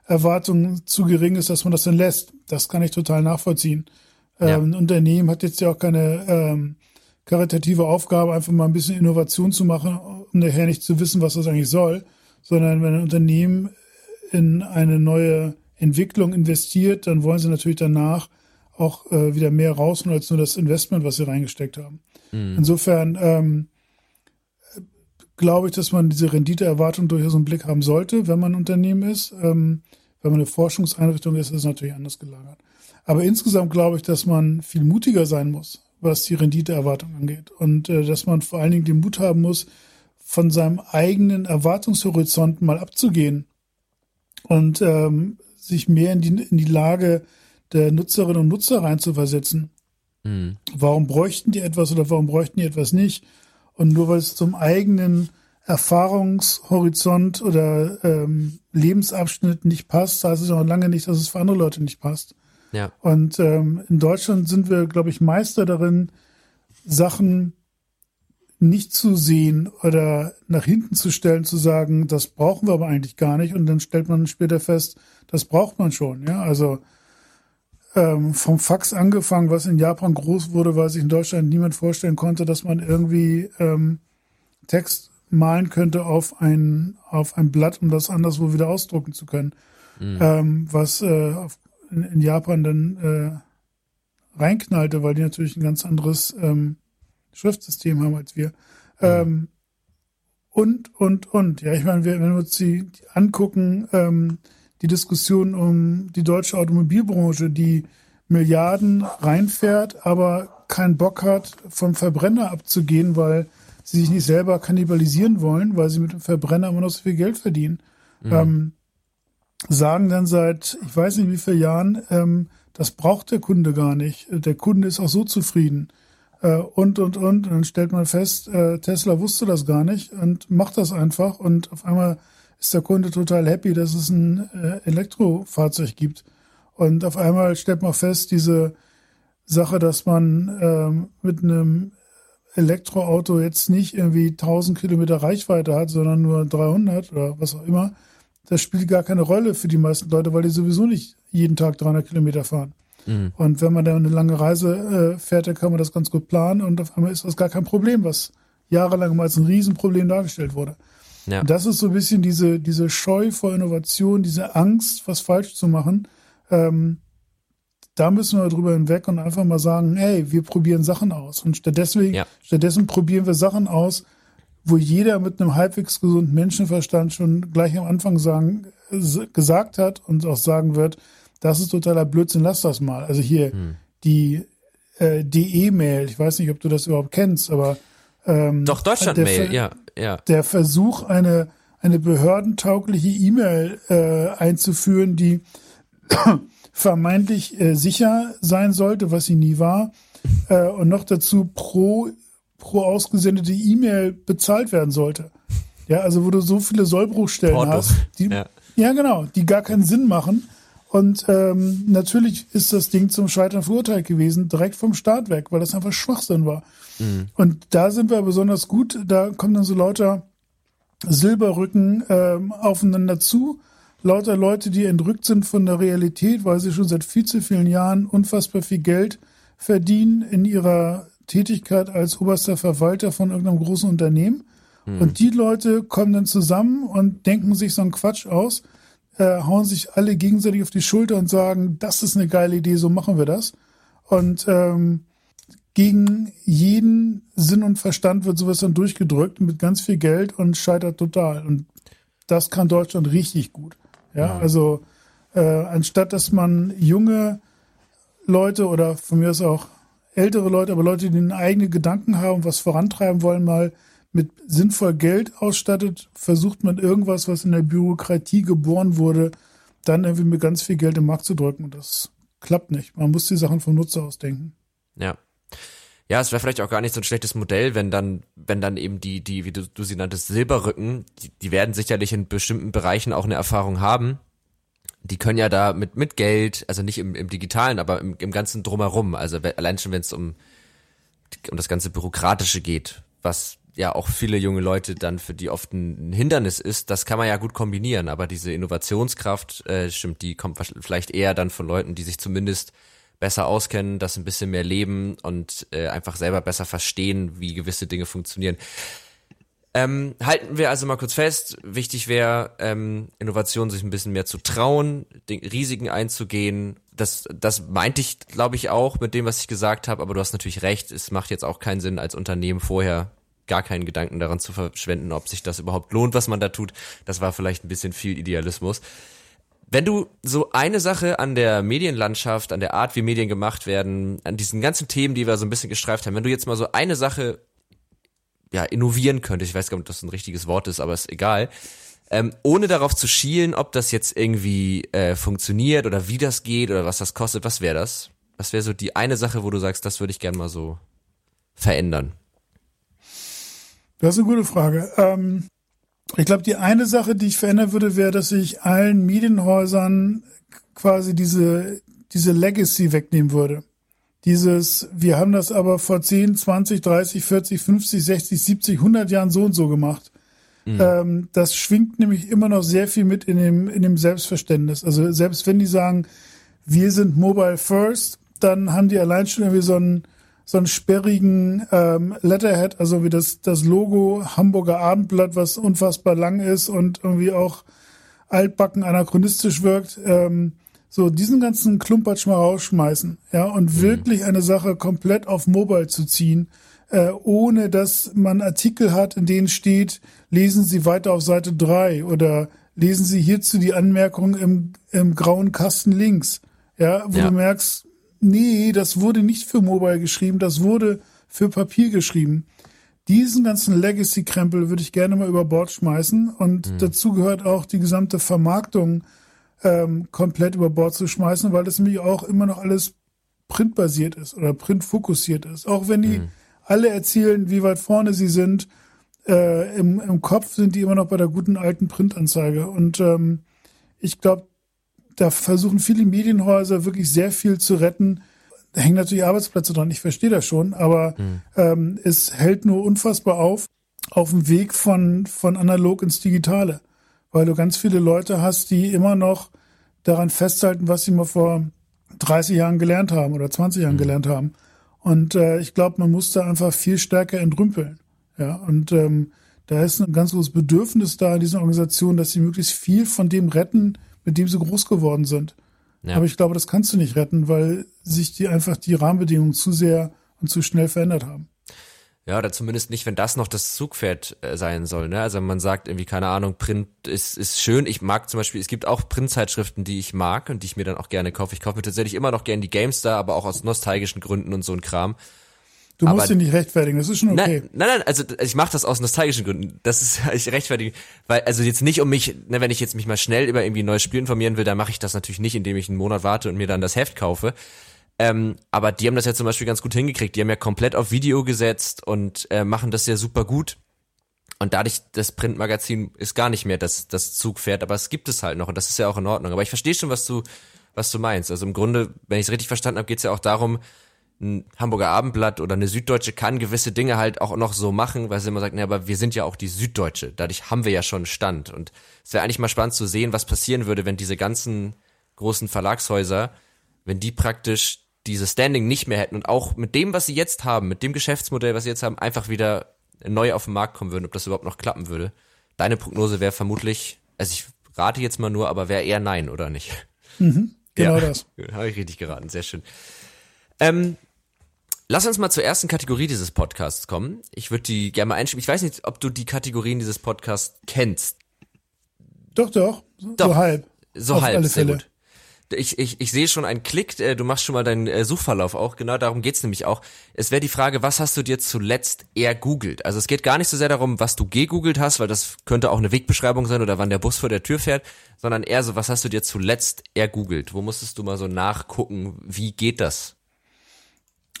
Renditeerwartung zu gering ist, dass man das dann lässt. Das kann ich total nachvollziehen. Ja. Ähm, ein Unternehmen hat jetzt ja auch keine ähm, karitative Aufgabe, einfach mal ein bisschen Innovation zu machen, um nachher nicht zu wissen, was das eigentlich soll, sondern wenn ein Unternehmen in eine neue Entwicklung investiert, dann wollen sie natürlich danach auch äh, wieder mehr rausholen als nur das Investment, was sie reingesteckt haben. Mhm. Insofern ähm, glaube ich, dass man diese Renditeerwartung durchaus im Blick haben sollte, wenn man ein Unternehmen ist. Ähm, wenn man eine Forschungseinrichtung ist, ist es natürlich anders gelagert. Aber insgesamt glaube ich, dass man viel mutiger sein muss, was die Renditeerwartung angeht. Und äh, dass man vor allen Dingen den Mut haben muss, von seinem eigenen Erwartungshorizont mal abzugehen und ähm, sich mehr in die, in die Lage der Nutzerinnen und Nutzer reinzuversetzen. Mhm. Warum bräuchten die etwas oder warum bräuchten die etwas nicht? Und nur weil es zum eigenen Erfahrungshorizont oder ähm, Lebensabschnitt nicht passt, heißt es auch lange nicht, dass es für andere Leute nicht passt. Ja. Und ähm, in Deutschland sind wir, glaube ich, Meister darin, Sachen nicht zu sehen oder nach hinten zu stellen, zu sagen, das brauchen wir aber eigentlich gar nicht. Und dann stellt man später fest, das braucht man schon. Ja, also ähm, vom Fax angefangen, was in Japan groß wurde, weil sich in Deutschland niemand vorstellen konnte, dass man irgendwie ähm, Text malen könnte auf ein auf ein Blatt, um das anderswo wieder ausdrucken zu können. Mhm. Ähm, was äh, auf, in, in, Japan dann äh, reinknallte, weil die natürlich ein ganz anderes ähm, Schriftsystem haben als wir. Mhm. Ähm, und, und, und. Ja, ich meine, wenn wir uns die, die angucken, ähm, die Diskussion um die deutsche Automobilbranche, die Milliarden reinfährt, aber keinen Bock hat, vom Verbrenner abzugehen, weil sie sich nicht selber kannibalisieren wollen, weil sie mit dem Verbrenner immer noch so viel Geld verdienen. Mhm. Ähm, sagen dann seit, ich weiß nicht wie vielen Jahren, ähm, das braucht der Kunde gar nicht. Der Kunde ist auch so zufrieden äh, und, und, und. Und dann stellt man fest, äh, Tesla wusste das gar nicht und macht das einfach und auf einmal ist der Kunde total happy, dass es ein äh, Elektrofahrzeug gibt. Und auf einmal stellt man fest, diese Sache, dass man ähm, mit einem Elektroauto jetzt nicht irgendwie 1000 Kilometer Reichweite hat, sondern nur 300 oder was auch immer, das spielt gar keine Rolle für die meisten Leute, weil die sowieso nicht jeden Tag 300 Kilometer fahren. Mhm. Und wenn man dann eine lange Reise äh, fährt, dann kann man das ganz gut planen und auf einmal ist das gar kein Problem, was jahrelang mal als ein Riesenproblem dargestellt wurde. Ja. Und das ist so ein bisschen diese, diese Scheu vor Innovation, diese Angst, was falsch zu machen. Ähm, da müssen wir drüber hinweg und einfach mal sagen, hey, wir probieren Sachen aus. Und stattdessen, ja. stattdessen probieren wir Sachen aus, wo jeder mit einem halbwegs gesunden Menschenverstand schon gleich am Anfang sagen, gesagt hat und auch sagen wird, das ist totaler Blödsinn, lass das mal. Also hier hm. die äh, DE-Mail, ich weiß nicht, ob du das überhaupt kennst, aber ähm, Doch, Deutschland-Mail, ja, ja. Der Versuch, eine, eine behördentaugliche E-Mail äh, einzuführen, die [coughs] vermeintlich äh, sicher sein sollte, was sie nie war, äh, und noch dazu pro, pro ausgesendete E-Mail bezahlt werden sollte. Ja, also wo du so viele Sollbruchstellen Porto. hast, die, ja. ja genau, die gar keinen Sinn machen und ähm, natürlich ist das Ding zum Scheitern verurteilt gewesen, direkt vom Start weg, weil das einfach Schwachsinn war. Mhm. Und da sind wir besonders gut. Da kommen dann so lauter Silberrücken ähm, aufeinander zu. Lauter Leute, die entrückt sind von der Realität, weil sie schon seit viel zu vielen Jahren unfassbar viel Geld verdienen in ihrer Tätigkeit als oberster Verwalter von irgendeinem großen Unternehmen. Mhm. Und die Leute kommen dann zusammen und denken sich so einen Quatsch aus äh, hauen sich alle gegenseitig auf die Schulter und sagen, das ist eine geile Idee, so machen wir das. Und ähm, gegen jeden Sinn und Verstand wird sowas dann durchgedrückt mit ganz viel Geld und scheitert total. Und das kann Deutschland richtig gut. Ja, ja. also äh, anstatt dass man junge Leute oder von mir aus auch ältere Leute, aber Leute, die einen eigenen Gedanken haben, was vorantreiben wollen, mal mit sinnvoll Geld ausstattet, versucht man irgendwas, was in der Bürokratie geboren wurde, dann irgendwie mit ganz viel Geld im Markt zu drücken. Das klappt nicht. Man muss die Sachen vom Nutzer ausdenken. Ja. Ja, es wäre vielleicht auch gar nicht so ein schlechtes Modell, wenn dann, wenn dann eben die, die, wie du, du sie nanntest, Silberrücken, die, die werden sicherlich in bestimmten Bereichen auch eine Erfahrung haben. Die können ja da mit, mit Geld, also nicht im, im Digitalen, aber im, im ganzen Drumherum, also allein schon, wenn es um, um das ganze Bürokratische geht, was ja auch viele junge Leute dann für die oft ein Hindernis ist, das kann man ja gut kombinieren. Aber diese Innovationskraft, äh, stimmt, die kommt vielleicht eher dann von Leuten, die sich zumindest besser auskennen, das ein bisschen mehr leben und äh, einfach selber besser verstehen, wie gewisse Dinge funktionieren. Ähm, halten wir also mal kurz fest, wichtig wäre, ähm, Innovation sich ein bisschen mehr zu trauen, Risiken einzugehen. Das, das meinte ich, glaube ich, auch mit dem, was ich gesagt habe, aber du hast natürlich recht, es macht jetzt auch keinen Sinn, als Unternehmen vorher gar keinen Gedanken daran zu verschwenden, ob sich das überhaupt lohnt, was man da tut. Das war vielleicht ein bisschen viel Idealismus. Wenn du so eine Sache an der Medienlandschaft, an der Art, wie Medien gemacht werden, an diesen ganzen Themen, die wir so ein bisschen gestreift haben, wenn du jetzt mal so eine Sache ja innovieren könntest, ich weiß gar nicht, ob das ein richtiges Wort ist, aber ist egal, ähm, ohne darauf zu schielen, ob das jetzt irgendwie äh, funktioniert oder wie das geht oder was das kostet, was wäre das? Was wäre so die eine Sache, wo du sagst, das würde ich gerne mal so verändern? Das ist eine gute Frage. Ähm, ich glaube, die eine Sache, die ich verändern würde, wäre, dass ich allen Medienhäusern quasi diese, diese Legacy wegnehmen würde. dieses, wir haben das aber vor 10, 20, 30, 40, 50, 60, 70, 100 Jahren so und so gemacht. Mhm. Ähm, das schwingt nämlich immer noch sehr viel mit in dem, in dem Selbstverständnis. Also selbst wenn die sagen, wir sind mobile first, dann haben die allein schon irgendwie so einen, so einen sperrigen ähm, Letterhead, also wie das, das Logo Hamburger Abendblatt, was unfassbar lang ist und irgendwie auch altbacken anachronistisch wirkt. Ähm, so, diesen ganzen Klumpatsch mal rausschmeißen, ja, und mhm. wirklich eine Sache komplett auf Mobile zu ziehen, äh, ohne dass man Artikel hat, in denen steht, lesen Sie weiter auf Seite drei oder lesen Sie hierzu die Anmerkung im, im grauen Kasten links, ja, wo ja. du merkst, nee, das wurde nicht für Mobile geschrieben, das wurde für Papier geschrieben. Diesen ganzen Legacy-Krempel würde ich gerne mal über Bord schmeißen und mhm. dazu gehört auch die gesamte Vermarktung ähm, komplett über Bord zu schmeißen, weil das nämlich auch immer noch alles printbasiert ist oder printfokussiert ist. Auch wenn die mhm. alle erzählen, wie weit vorne sie sind, äh, im, im Kopf sind die immer noch bei der guten alten Printanzeige. Und ähm, ich glaube, da versuchen viele Medienhäuser wirklich sehr viel zu retten. Da hängen natürlich Arbeitsplätze dran, ich verstehe das schon, aber mhm. ähm, es hält nur unfassbar auf, auf dem Weg von, von analog ins Digitale weil du ganz viele Leute hast, die immer noch daran festhalten, was sie mal vor 30 Jahren gelernt haben oder 20 Jahren mhm. gelernt haben. Und äh, ich glaube, man muss da einfach viel stärker entrümpeln. Ja, und ähm, da ist ein ganz großes Bedürfnis da in diesen Organisationen, dass sie möglichst viel von dem retten, mit dem sie groß geworden sind. Ja. Aber ich glaube, das kannst du nicht retten, weil sich die einfach die Rahmenbedingungen zu sehr und zu schnell verändert haben. Ja, oder zumindest nicht, wenn das noch das Zugpferd äh, sein soll. Ne? Also man sagt irgendwie, keine Ahnung, Print ist, ist schön. Ich mag zum Beispiel, es gibt auch Printzeitschriften, die ich mag und die ich mir dann auch gerne kaufe. Ich kaufe mir tatsächlich immer noch gerne die GameStar, aber auch aus nostalgischen Gründen und so ein Kram. Du musst dich nicht rechtfertigen, das ist schon okay. Nein, nein, nein also ich mache das aus nostalgischen Gründen. Das ist [laughs] ich rechtfertige, weil also jetzt nicht um mich, ne, wenn ich jetzt mich mal schnell über irgendwie ein neues Spiel informieren will, dann mache ich das natürlich nicht, indem ich einen Monat warte und mir dann das Heft kaufe, ähm, aber die haben das ja zum Beispiel ganz gut hingekriegt. Die haben ja komplett auf Video gesetzt und äh, machen das ja super gut. Und dadurch, das Printmagazin ist gar nicht mehr das, das Zugpferd, aber es gibt es halt noch und das ist ja auch in Ordnung. Aber ich verstehe schon, was du, was du meinst. Also im Grunde, wenn ich es richtig verstanden habe, geht es ja auch darum, ein Hamburger Abendblatt oder eine Süddeutsche kann gewisse Dinge halt auch noch so machen, weil sie immer sagen, nee, aber wir sind ja auch die Süddeutsche. Dadurch haben wir ja schon Stand. Und es wäre eigentlich mal spannend zu sehen, was passieren würde, wenn diese ganzen großen Verlagshäuser, wenn die praktisch dieses Standing nicht mehr hätten und auch mit dem, was sie jetzt haben, mit dem Geschäftsmodell, was sie jetzt haben, einfach wieder neu auf den Markt kommen würden, ob das überhaupt noch klappen würde. Deine Prognose wäre vermutlich, also ich rate jetzt mal nur, aber wäre eher nein, oder nicht? Mhm, genau ja, das. [laughs] Habe ich richtig geraten, sehr schön. Ähm, lass uns mal zur ersten Kategorie dieses Podcasts kommen. Ich würde die gerne mal einschieben. Ich weiß nicht, ob du die Kategorien dieses Podcasts kennst. Doch, doch. doch. So halb. So Auf halb, sehr gut ich, ich, ich sehe schon einen Klick, äh, du machst schon mal deinen äh, Suchverlauf auch, genau darum geht's nämlich auch. Es wäre die Frage, was hast du dir zuletzt eher googelt? Also es geht gar nicht so sehr darum, was du gegoogelt hast, weil das könnte auch eine Wegbeschreibung sein oder wann der Bus vor der Tür fährt, sondern eher so, was hast du dir zuletzt eher googelt? Wo musstest du mal so nachgucken, wie geht das?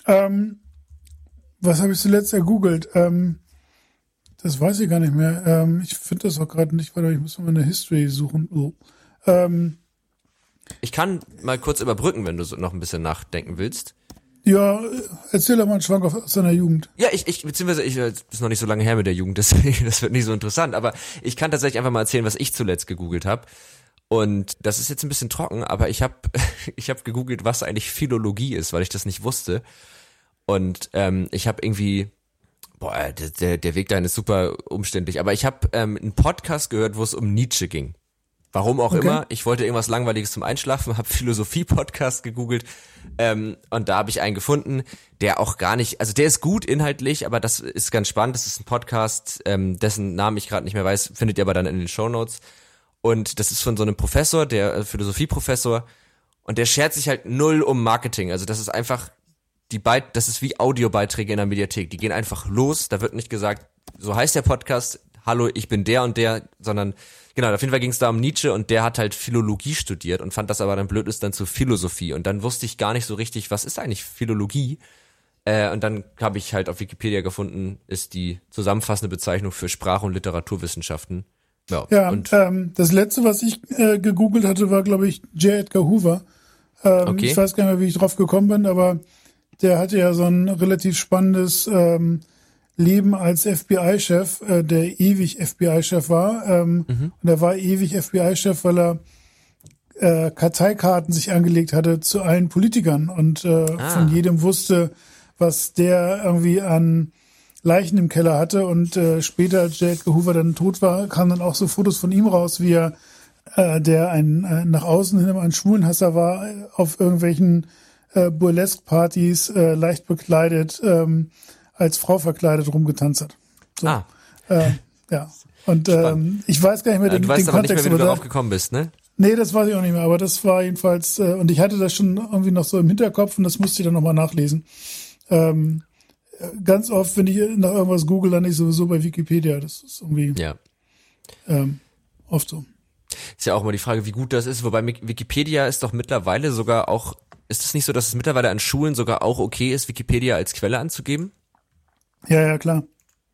Ähm, was habe ich zuletzt ergoogelt? Ähm, das weiß ich gar nicht mehr. Ähm, ich finde das auch gerade nicht, weil ich muss mal eine History suchen. Oh. Ich kann mal kurz überbrücken, wenn du so noch ein bisschen nachdenken willst. Ja, erzähl doch mal einen Schwank aus deiner Jugend. Ja, ich, ich, beziehungsweise, ich, das ist noch nicht so lange her mit der Jugend, [laughs] deswegen, das wird nicht so interessant, aber ich kann tatsächlich einfach mal erzählen, was ich zuletzt gegoogelt habe. Und das ist jetzt ein bisschen trocken, aber ich habe [laughs] ich hab gegoogelt, was eigentlich Philologie ist, weil ich das nicht wusste. Und ähm, ich habe irgendwie, boah, der, der Weg dahin ist super umständlich, aber ich habe ähm, einen Podcast gehört, wo es um Nietzsche ging. Warum auch okay. immer. Ich wollte irgendwas Langweiliges zum Einschlafen, habe Philosophie-Podcast gegoogelt ähm, und da habe ich einen gefunden, der auch gar nicht, also der ist gut inhaltlich, aber das ist ganz spannend. Das ist ein Podcast, ähm, dessen Namen ich gerade nicht mehr weiß, findet ihr aber dann in den Show Notes. Und das ist von so einem Professor, der äh, Philosophieprofessor, und der schert sich halt null um Marketing. Also das ist einfach die Beit, das ist wie Audiobeiträge in der Mediathek. Die gehen einfach los. Da wird nicht gesagt, so heißt der Podcast, hallo, ich bin der und der, sondern Genau, auf jeden Fall ging es da um Nietzsche und der hat halt Philologie studiert und fand das aber dann blöd ist dann zu Philosophie. Und dann wusste ich gar nicht so richtig, was ist eigentlich Philologie? Äh, und dann habe ich halt auf Wikipedia gefunden, ist die zusammenfassende Bezeichnung für Sprach- und Literaturwissenschaften. Ja, ja und ähm, das letzte, was ich äh, gegoogelt hatte, war, glaube ich, J. Edgar Hoover. Ähm, okay. Ich weiß gar nicht mehr, wie ich drauf gekommen bin, aber der hatte ja so ein relativ spannendes ähm, Leben als FBI-Chef, äh, der ewig FBI-Chef war. Ähm, mhm. Und er war ewig FBI-Chef, weil er äh, Karteikarten sich angelegt hatte zu allen Politikern und äh, ah. von jedem wusste, was der irgendwie an Leichen im Keller hatte. Und äh, später, als J. Edgar Hoover dann tot war, kamen dann auch so Fotos von ihm raus, wie er, äh, der ein äh, nach außen hin ein Schwulenhasser war, auf irgendwelchen äh, Burlesque-Partys äh, leicht bekleidet, ähm, als Frau verkleidet rumgetanzt hat. So. Ah. Äh, ja. Und ähm, ich weiß gar nicht mehr den, du weißt den aber Kontext. Nicht mehr, wie du darauf gekommen bist, ne? Nee, das weiß ich auch nicht mehr, aber das war jedenfalls, äh, und ich hatte das schon irgendwie noch so im Hinterkopf und das musste ich dann nochmal nachlesen. Ähm, ganz oft, wenn ich nach irgendwas google, dann ich sowieso bei Wikipedia. Das ist irgendwie ja. ähm, oft so. Ist ja auch mal die Frage, wie gut das ist, wobei Wikipedia ist doch mittlerweile sogar auch, ist es nicht so, dass es mittlerweile an Schulen sogar auch okay ist, Wikipedia als Quelle anzugeben? Ja, ja, klar.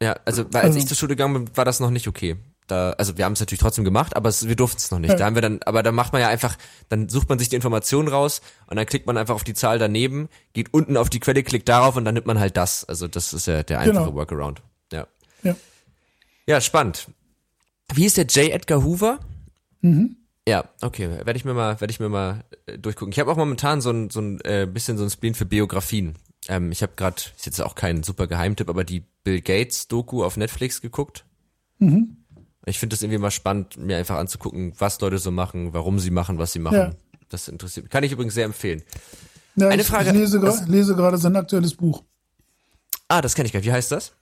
Ja, also, weil als also. ich zur Schule gegangen bin, war das noch nicht okay da, also wir haben es natürlich trotzdem gemacht, aber es, wir durften es noch nicht. Ja. Da haben wir dann, aber da macht man ja einfach, dann sucht man sich die Informationen raus und dann klickt man einfach auf die Zahl daneben, geht unten auf die Quelle, klickt darauf und dann nimmt man halt das. Also das ist ja der einfache genau. Workaround. Ja. ja. Ja, spannend. Wie ist der J. Edgar Hoover? Mhm. Ja, okay, werde ich mir mal, werde ich mir mal äh, durchgucken. Ich habe auch momentan so ein, so ein äh, bisschen so ein Spleen für Biografien. Ähm, ich habe gerade, ist jetzt auch kein super Geheimtipp, aber die Bill Gates Doku auf Netflix geguckt. Mhm. Ich finde das irgendwie mal spannend, mir einfach anzugucken, was Leute so machen, warum sie machen, was sie machen. Ja. Das interessiert mich. Kann ich übrigens sehr empfehlen. Ja, Eine ich, Frage. Ich lese, was, lese gerade sein aktuelles Buch. Ah, das kenne ich gar nicht. Wie heißt das?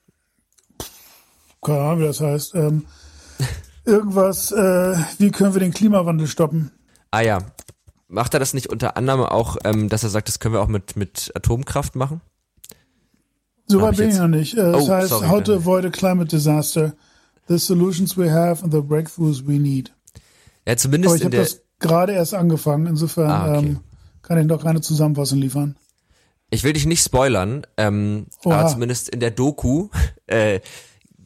Keine Ahnung, wie das heißt. Ähm, [laughs] irgendwas, äh, wie können wir den Klimawandel stoppen? Ah ja. Macht er das nicht unter anderem auch, ähm, dass er sagt, das können wir auch mit, mit Atomkraft machen? Soweit bin ich noch nicht. Äh, oh, das heißt, sorry, How to Avoid a Climate Disaster the solutions we have and the breakthroughs we need. Ja, zumindest. Aber ich habe das gerade erst angefangen, insofern ah, okay. ähm, kann ich noch keine Zusammenfassung liefern. Ich will dich nicht spoilern, ähm, aber zumindest in der Doku [laughs] äh,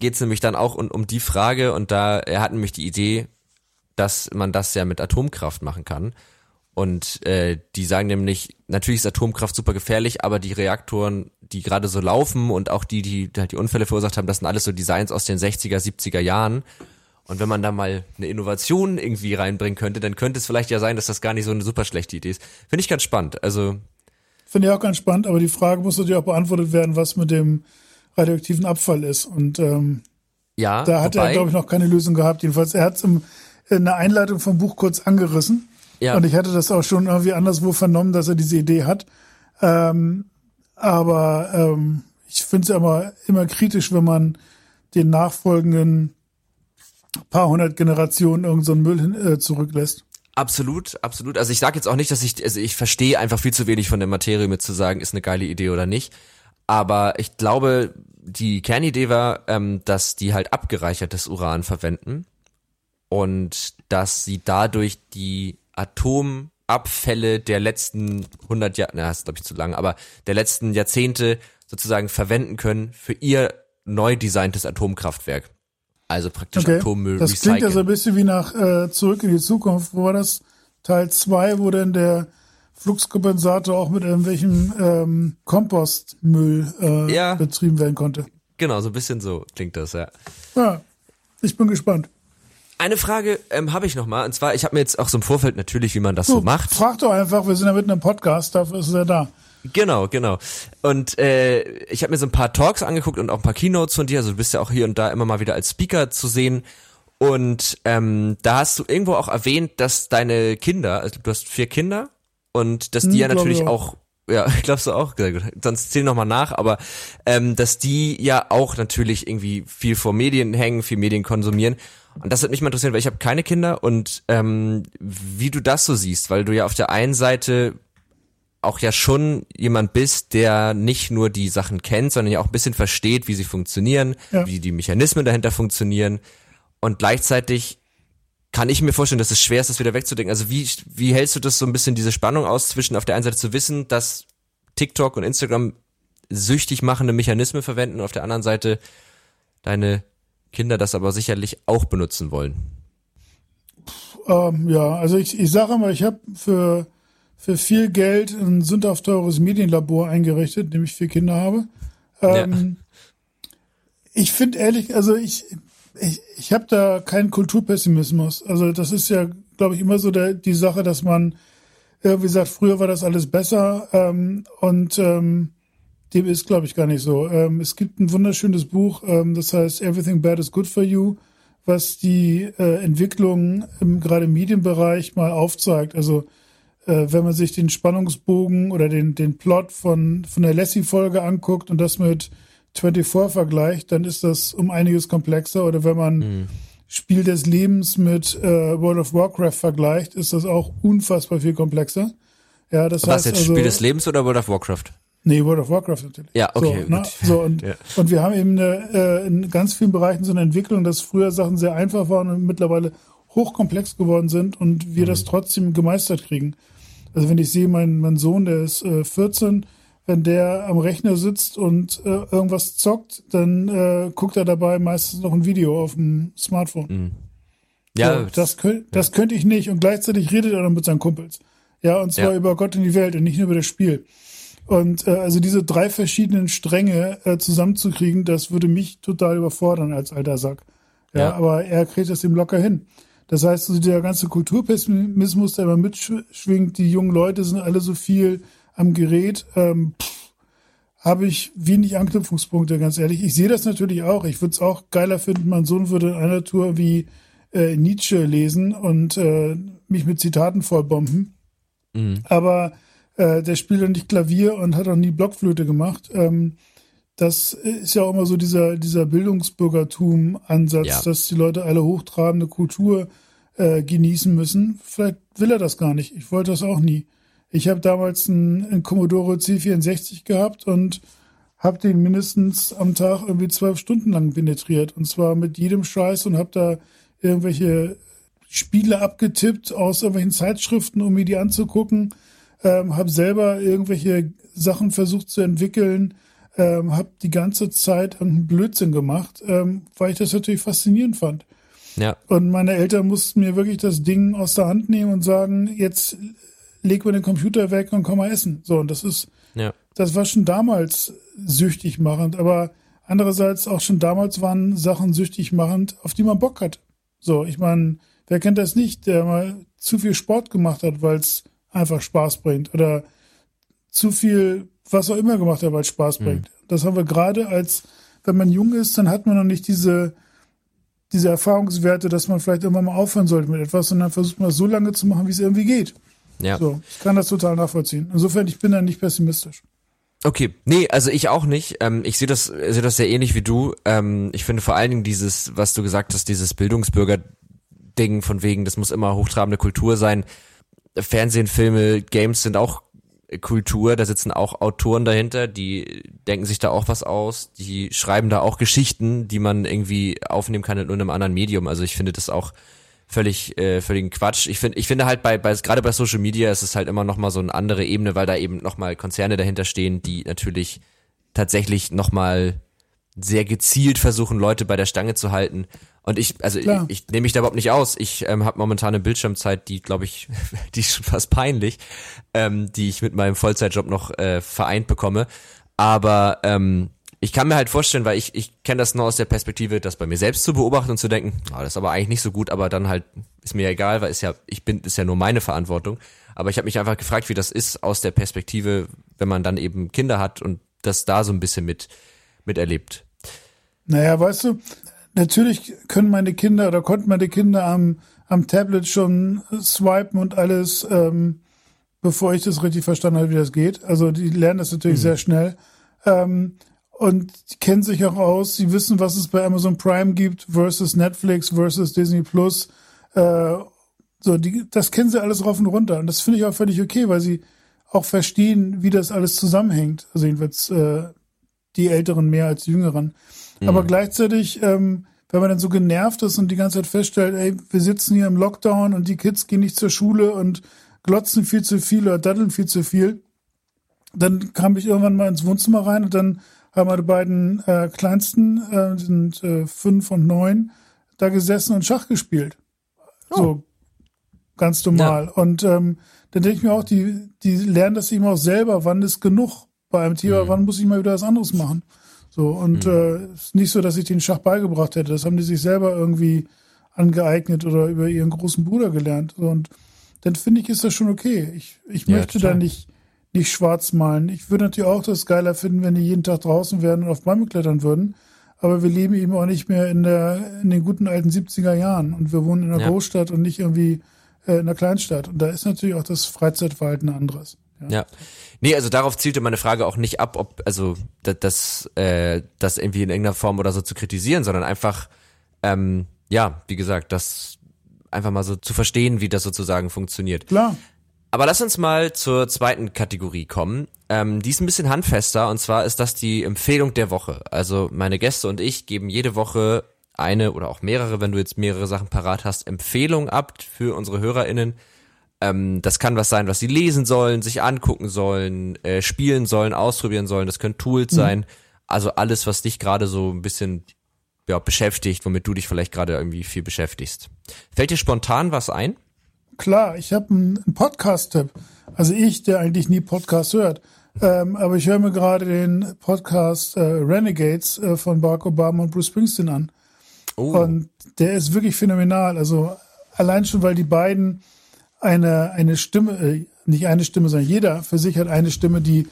geht es nämlich dann auch um, um die Frage und da er hat nämlich die Idee, dass man das ja mit Atomkraft machen kann. Und äh, die sagen nämlich, natürlich ist Atomkraft super gefährlich, aber die Reaktoren, die gerade so laufen und auch die, die halt die Unfälle verursacht haben, das sind alles so Designs aus den 60er, 70er Jahren. Und wenn man da mal eine Innovation irgendwie reinbringen könnte, dann könnte es vielleicht ja sein, dass das gar nicht so eine super schlechte Idee ist. Finde ich ganz spannend. Also Finde ich auch ganz spannend, aber die Frage muss natürlich auch beantwortet werden, was mit dem radioaktiven Abfall ist. Und ähm, ja, da hat wobei, er, glaube ich, noch keine Lösung gehabt. Jedenfalls, er hat es in der Einleitung vom Buch kurz angerissen. Ja. Und ich hatte das auch schon irgendwie anderswo vernommen, dass er diese Idee hat. Ähm, aber ähm, ich finde es ja immer, immer kritisch, wenn man den nachfolgenden paar hundert Generationen irgendeinen so Müll hin, äh, zurücklässt. Absolut, absolut. Also ich sage jetzt auch nicht, dass ich, also ich verstehe einfach viel zu wenig von der Materie mit zu sagen, ist eine geile Idee oder nicht. Aber ich glaube, die Kernidee war, ähm, dass die halt abgereichertes Uran verwenden und dass sie dadurch die Atomabfälle der letzten 100 Jahre, na, ist glaube ich zu lang, aber der letzten Jahrzehnte sozusagen verwenden können für ihr neu designtes Atomkraftwerk. Also praktisch okay. Atommüll Das klingt ja so ein bisschen wie nach äh, Zurück in die Zukunft. Wo war das? Teil 2, wo denn der Fluxkompensator auch mit irgendwelchem ähm, Kompostmüll äh, ja. betrieben werden konnte. Genau, so ein bisschen so klingt das, ja. Ja, ich bin gespannt. Eine Frage ähm, habe ich noch mal, und zwar, ich habe mir jetzt auch so im Vorfeld natürlich, wie man das du, so macht. Frag doch einfach, wir sind ja mitten im Podcast, dafür ist er da. Genau, genau. Und äh, ich habe mir so ein paar Talks angeguckt und auch ein paar Keynotes von dir. Also du bist ja auch hier und da immer mal wieder als Speaker zu sehen. Und ähm, da hast du irgendwo auch erwähnt, dass deine Kinder, also du hast vier Kinder und dass die hm, ja natürlich auch ja, [laughs] glaubst du auch? Sehr gut. Sonst zähl noch mal nach, aber ähm, dass die ja auch natürlich irgendwie viel vor Medien hängen, viel Medien konsumieren. Und das würde mich mal interessieren, weil ich habe keine Kinder und ähm, wie du das so siehst, weil du ja auf der einen Seite auch ja schon jemand bist, der nicht nur die Sachen kennt, sondern ja auch ein bisschen versteht, wie sie funktionieren, ja. wie die Mechanismen dahinter funktionieren. Und gleichzeitig kann ich mir vorstellen, dass es schwer ist, das wieder wegzudenken. Also wie, wie hältst du das so ein bisschen diese Spannung aus zwischen auf der einen Seite zu wissen, dass TikTok und Instagram süchtig machende Mechanismen verwenden und auf der anderen Seite deine Kinder das aber sicherlich auch benutzen wollen. Ähm, ja, also ich, ich sage mal, ich habe für für viel Geld ein sündhaft teures Medienlabor eingerichtet, in dem ich vier Kinder habe. Ähm, ja. Ich finde ehrlich, also ich, ich, ich habe da keinen Kulturpessimismus. Also das ist ja, glaube ich, immer so der, die Sache, dass man irgendwie sagt, früher war das alles besser ähm, und ähm, dem ist, glaube ich, gar nicht so. Ähm, es gibt ein wunderschönes Buch, ähm, das heißt Everything Bad is Good for You, was die äh, Entwicklung im gerade Medienbereich mal aufzeigt. Also äh, wenn man sich den Spannungsbogen oder den, den Plot von, von der Lassie-Folge anguckt und das mit 24 vergleicht, dann ist das um einiges komplexer. Oder wenn man mhm. Spiel des Lebens mit äh, World of Warcraft vergleicht, ist das auch unfassbar viel komplexer. Ja, das Was heißt jetzt also, Spiel des Lebens oder World of Warcraft? Nee, World of Warcraft natürlich. Ja, okay. So, ne? so und, ja. und wir haben eben eine, äh, in ganz vielen Bereichen so eine Entwicklung, dass früher Sachen sehr einfach waren und mittlerweile hochkomplex geworden sind und wir mhm. das trotzdem gemeistert kriegen. Also wenn ich sehe, mein, mein Sohn, der ist äh, 14, wenn der am Rechner sitzt und äh, irgendwas zockt, dann äh, guckt er dabei meistens noch ein Video auf dem Smartphone. Mhm. Ja, so, das, könnt, das ja. könnte ich nicht. Und gleichzeitig redet er dann mit seinen Kumpels. Ja, und zwar ja. über Gott in die Welt und nicht nur über das Spiel. Und äh, also diese drei verschiedenen Stränge äh, zusammenzukriegen, das würde mich total überfordern als alter Sack. Ja, ja. aber er kriegt das eben locker hin. Das heißt, also der ganze Kulturpessimismus, der immer mitschwingt, die jungen Leute sind alle so viel am Gerät, ähm, habe ich wenig Anknüpfungspunkte, ganz ehrlich. Ich sehe das natürlich auch. Ich würde es auch geiler finden, mein Sohn würde in einer Tour wie äh, Nietzsche lesen und äh, mich mit Zitaten vollbomben. Mhm. Aber äh, der spielt ja nicht Klavier und hat auch nie Blockflöte gemacht. Ähm, das ist ja auch immer so dieser, dieser Bildungsbürgertum-Ansatz, ja. dass die Leute alle hochtrabende Kultur äh, genießen müssen. Vielleicht will er das gar nicht. Ich wollte das auch nie. Ich habe damals einen, einen Commodore C64 gehabt und habe den mindestens am Tag irgendwie zwölf Stunden lang penetriert. Und zwar mit jedem Scheiß und habe da irgendwelche Spiele abgetippt aus irgendwelchen Zeitschriften, um mir die anzugucken. Ähm, habe selber irgendwelche Sachen versucht zu entwickeln, ähm, habe die ganze Zeit einen Blödsinn gemacht, ähm, weil ich das natürlich faszinierend fand. Ja. Und meine Eltern mussten mir wirklich das Ding aus der Hand nehmen und sagen, jetzt leg mal den Computer weg und komm mal essen. So, und das ist, ja. das war schon damals süchtig machend, aber andererseits auch schon damals waren Sachen süchtig machend, auf die man Bock hat. So, ich meine, wer kennt das nicht, der mal zu viel Sport gemacht hat, weil es einfach Spaß bringt oder zu viel, was auch immer gemacht hat, weil es Spaß mhm. bringt. Das haben wir gerade als, wenn man jung ist, dann hat man noch nicht diese, diese Erfahrungswerte, dass man vielleicht irgendwann mal aufhören sollte mit etwas, sondern versucht man es so lange zu machen, wie es irgendwie geht. Ja. So, ich kann das total nachvollziehen. Insofern, ich bin da nicht pessimistisch. Okay, nee, also ich auch nicht. Ähm, ich sehe das, sehe das sehr ähnlich wie du. Ähm, ich finde vor allen Dingen dieses, was du gesagt hast, dieses Bildungsbürger-Ding von wegen, das muss immer hochtrabende Kultur sein. Fernsehen, Filme, Games sind auch Kultur, da sitzen auch Autoren dahinter, die denken sich da auch was aus, die schreiben da auch Geschichten, die man irgendwie aufnehmen kann in einem anderen Medium. Also ich finde das auch völlig äh, völligen Quatsch. Ich finde ich finde halt bei bei gerade bei Social Media ist es halt immer noch mal so eine andere Ebene, weil da eben noch mal Konzerne dahinter stehen, die natürlich tatsächlich noch mal sehr gezielt versuchen Leute bei der Stange zu halten. Und ich also ich, ich nehme mich da überhaupt nicht aus. Ich ähm, habe momentan eine Bildschirmzeit, die glaube ich, [laughs] die ist schon fast peinlich, ähm, die ich mit meinem Vollzeitjob noch äh, vereint bekomme. Aber ähm, ich kann mir halt vorstellen, weil ich, ich kenne das nur aus der Perspektive, das bei mir selbst zu beobachten und zu denken, oh, das ist aber eigentlich nicht so gut, aber dann halt ist mir egal, weil ist ja, ich bin, ist ja nur meine Verantwortung. Aber ich habe mich einfach gefragt, wie das ist aus der Perspektive, wenn man dann eben Kinder hat und das da so ein bisschen mit miterlebt. Naja, weißt du, natürlich können meine Kinder oder konnten meine Kinder am, am Tablet schon swipen und alles, ähm, bevor ich das richtig verstanden habe, wie das geht. Also die lernen das natürlich mhm. sehr schnell. Ähm, und die kennen sich auch aus. Sie wissen, was es bei Amazon Prime gibt versus Netflix versus Disney Plus. Äh, so, die, das kennen sie alles rauf und runter. Und das finde ich auch völlig okay, weil sie auch verstehen, wie das alles zusammenhängt. Also jedenfalls äh, die Älteren mehr als die Jüngeren. Mhm. Aber gleichzeitig, ähm, wenn man dann so genervt ist und die ganze Zeit feststellt, ey, wir sitzen hier im Lockdown und die Kids gehen nicht zur Schule und glotzen viel zu viel oder daddeln viel zu viel, dann kam ich irgendwann mal ins Wohnzimmer rein und dann haben meine beiden äh, Kleinsten, äh, sind äh, fünf und neun, da gesessen und Schach gespielt. Oh. So ganz normal. Ja. Und ähm, dann denke ich mir auch, die, die lernen das eben auch selber, wann ist genug bei einem Thema, mhm. wann muss ich mal wieder was anderes machen. So, und mhm. äh, ist nicht so, dass ich den Schach beigebracht hätte. Das haben die sich selber irgendwie angeeignet oder über ihren großen Bruder gelernt. So, und dann finde ich, ist das schon okay. Ich, ich ja, möchte total. da nicht, nicht schwarz malen. Ich würde natürlich auch das geiler finden, wenn die jeden Tag draußen wären und auf Bäume klettern würden. Aber wir leben eben auch nicht mehr in der, in den guten alten 70er Jahren. Und wir wohnen in einer ja. Großstadt und nicht irgendwie äh, in einer Kleinstadt. Und da ist natürlich auch das Freizeitverhalten anderes. Ja. ja. Nee, also darauf zielte meine Frage auch nicht ab, ob, also das, äh, das irgendwie in irgendeiner Form oder so zu kritisieren, sondern einfach, ähm, ja, wie gesagt, das einfach mal so zu verstehen, wie das sozusagen funktioniert. Klar. Aber lass uns mal zur zweiten Kategorie kommen. Ähm, die ist ein bisschen handfester und zwar ist das die Empfehlung der Woche. Also meine Gäste und ich geben jede Woche eine oder auch mehrere, wenn du jetzt mehrere Sachen parat hast, Empfehlung ab für unsere HörerInnen. Ähm, das kann was sein, was sie lesen sollen, sich angucken sollen, äh, spielen sollen, ausprobieren sollen. Das können Tools mhm. sein. Also alles, was dich gerade so ein bisschen ja, beschäftigt, womit du dich vielleicht gerade irgendwie viel beschäftigst. Fällt dir spontan was ein? Klar, ich habe einen Podcast-Tipp. Also ich, der eigentlich nie Podcast hört. Ähm, aber ich höre mir gerade den Podcast äh, Renegades äh, von Barack Obama und Bruce Springsteen an. Oh. Und der ist wirklich phänomenal. Also allein schon, weil die beiden eine, eine Stimme, äh, nicht eine Stimme, sondern jeder für sich hat eine Stimme, die,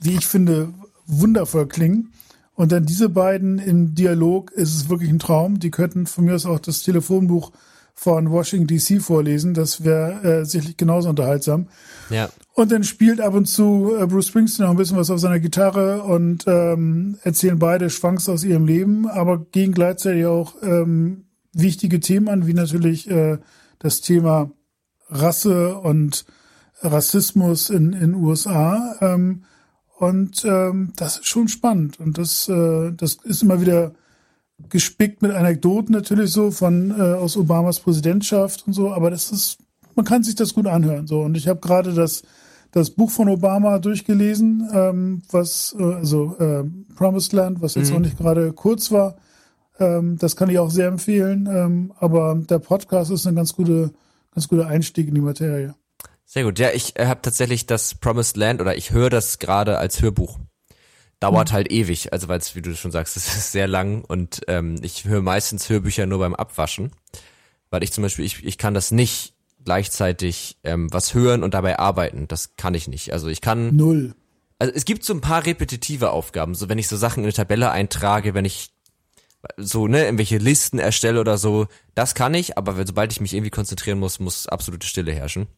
wie ich finde, wundervoll klingen. Und dann diese beiden im Dialog ist es wirklich ein Traum. Die könnten von mir aus auch das Telefonbuch von Washington DC vorlesen. Das wäre äh, sicherlich genauso unterhaltsam. Ja. Und dann spielt ab und zu äh, Bruce Springsteen noch ein bisschen was auf seiner Gitarre und ähm, erzählen beide Schwanks aus ihrem Leben, aber gehen gleichzeitig auch ähm, wichtige Themen an, wie natürlich äh, das Thema Rasse und Rassismus in in USA. Ähm, und ähm, das ist schon spannend. Und das, äh, das ist immer wieder gespickt mit Anekdoten natürlich so von äh, aus Obamas Präsidentschaft und so, aber das ist, man kann sich das gut anhören. So. Und ich habe gerade das das Buch von Obama durchgelesen, ähm, was äh, also äh, Promised Land, was jetzt mhm. auch nicht gerade kurz war. Ähm, das kann ich auch sehr empfehlen. Ähm, aber der Podcast ist ein ganz gute, ganz guter Einstieg in die Materie. Sehr gut. Ja, ich äh, habe tatsächlich das Promised Land oder ich höre das gerade als Hörbuch dauert mhm. halt ewig, also weil es, wie du schon sagst, [laughs] es ist sehr lang und ähm, ich höre meistens Hörbücher nur beim Abwaschen, weil ich zum Beispiel, ich, ich kann das nicht gleichzeitig ähm, was hören und dabei arbeiten, das kann ich nicht. Also ich kann... Null. Also es gibt so ein paar repetitive Aufgaben, so wenn ich so Sachen in eine Tabelle eintrage, wenn ich so, ne, irgendwelche Listen erstelle oder so, das kann ich, aber sobald ich mich irgendwie konzentrieren muss, muss absolute Stille herrschen.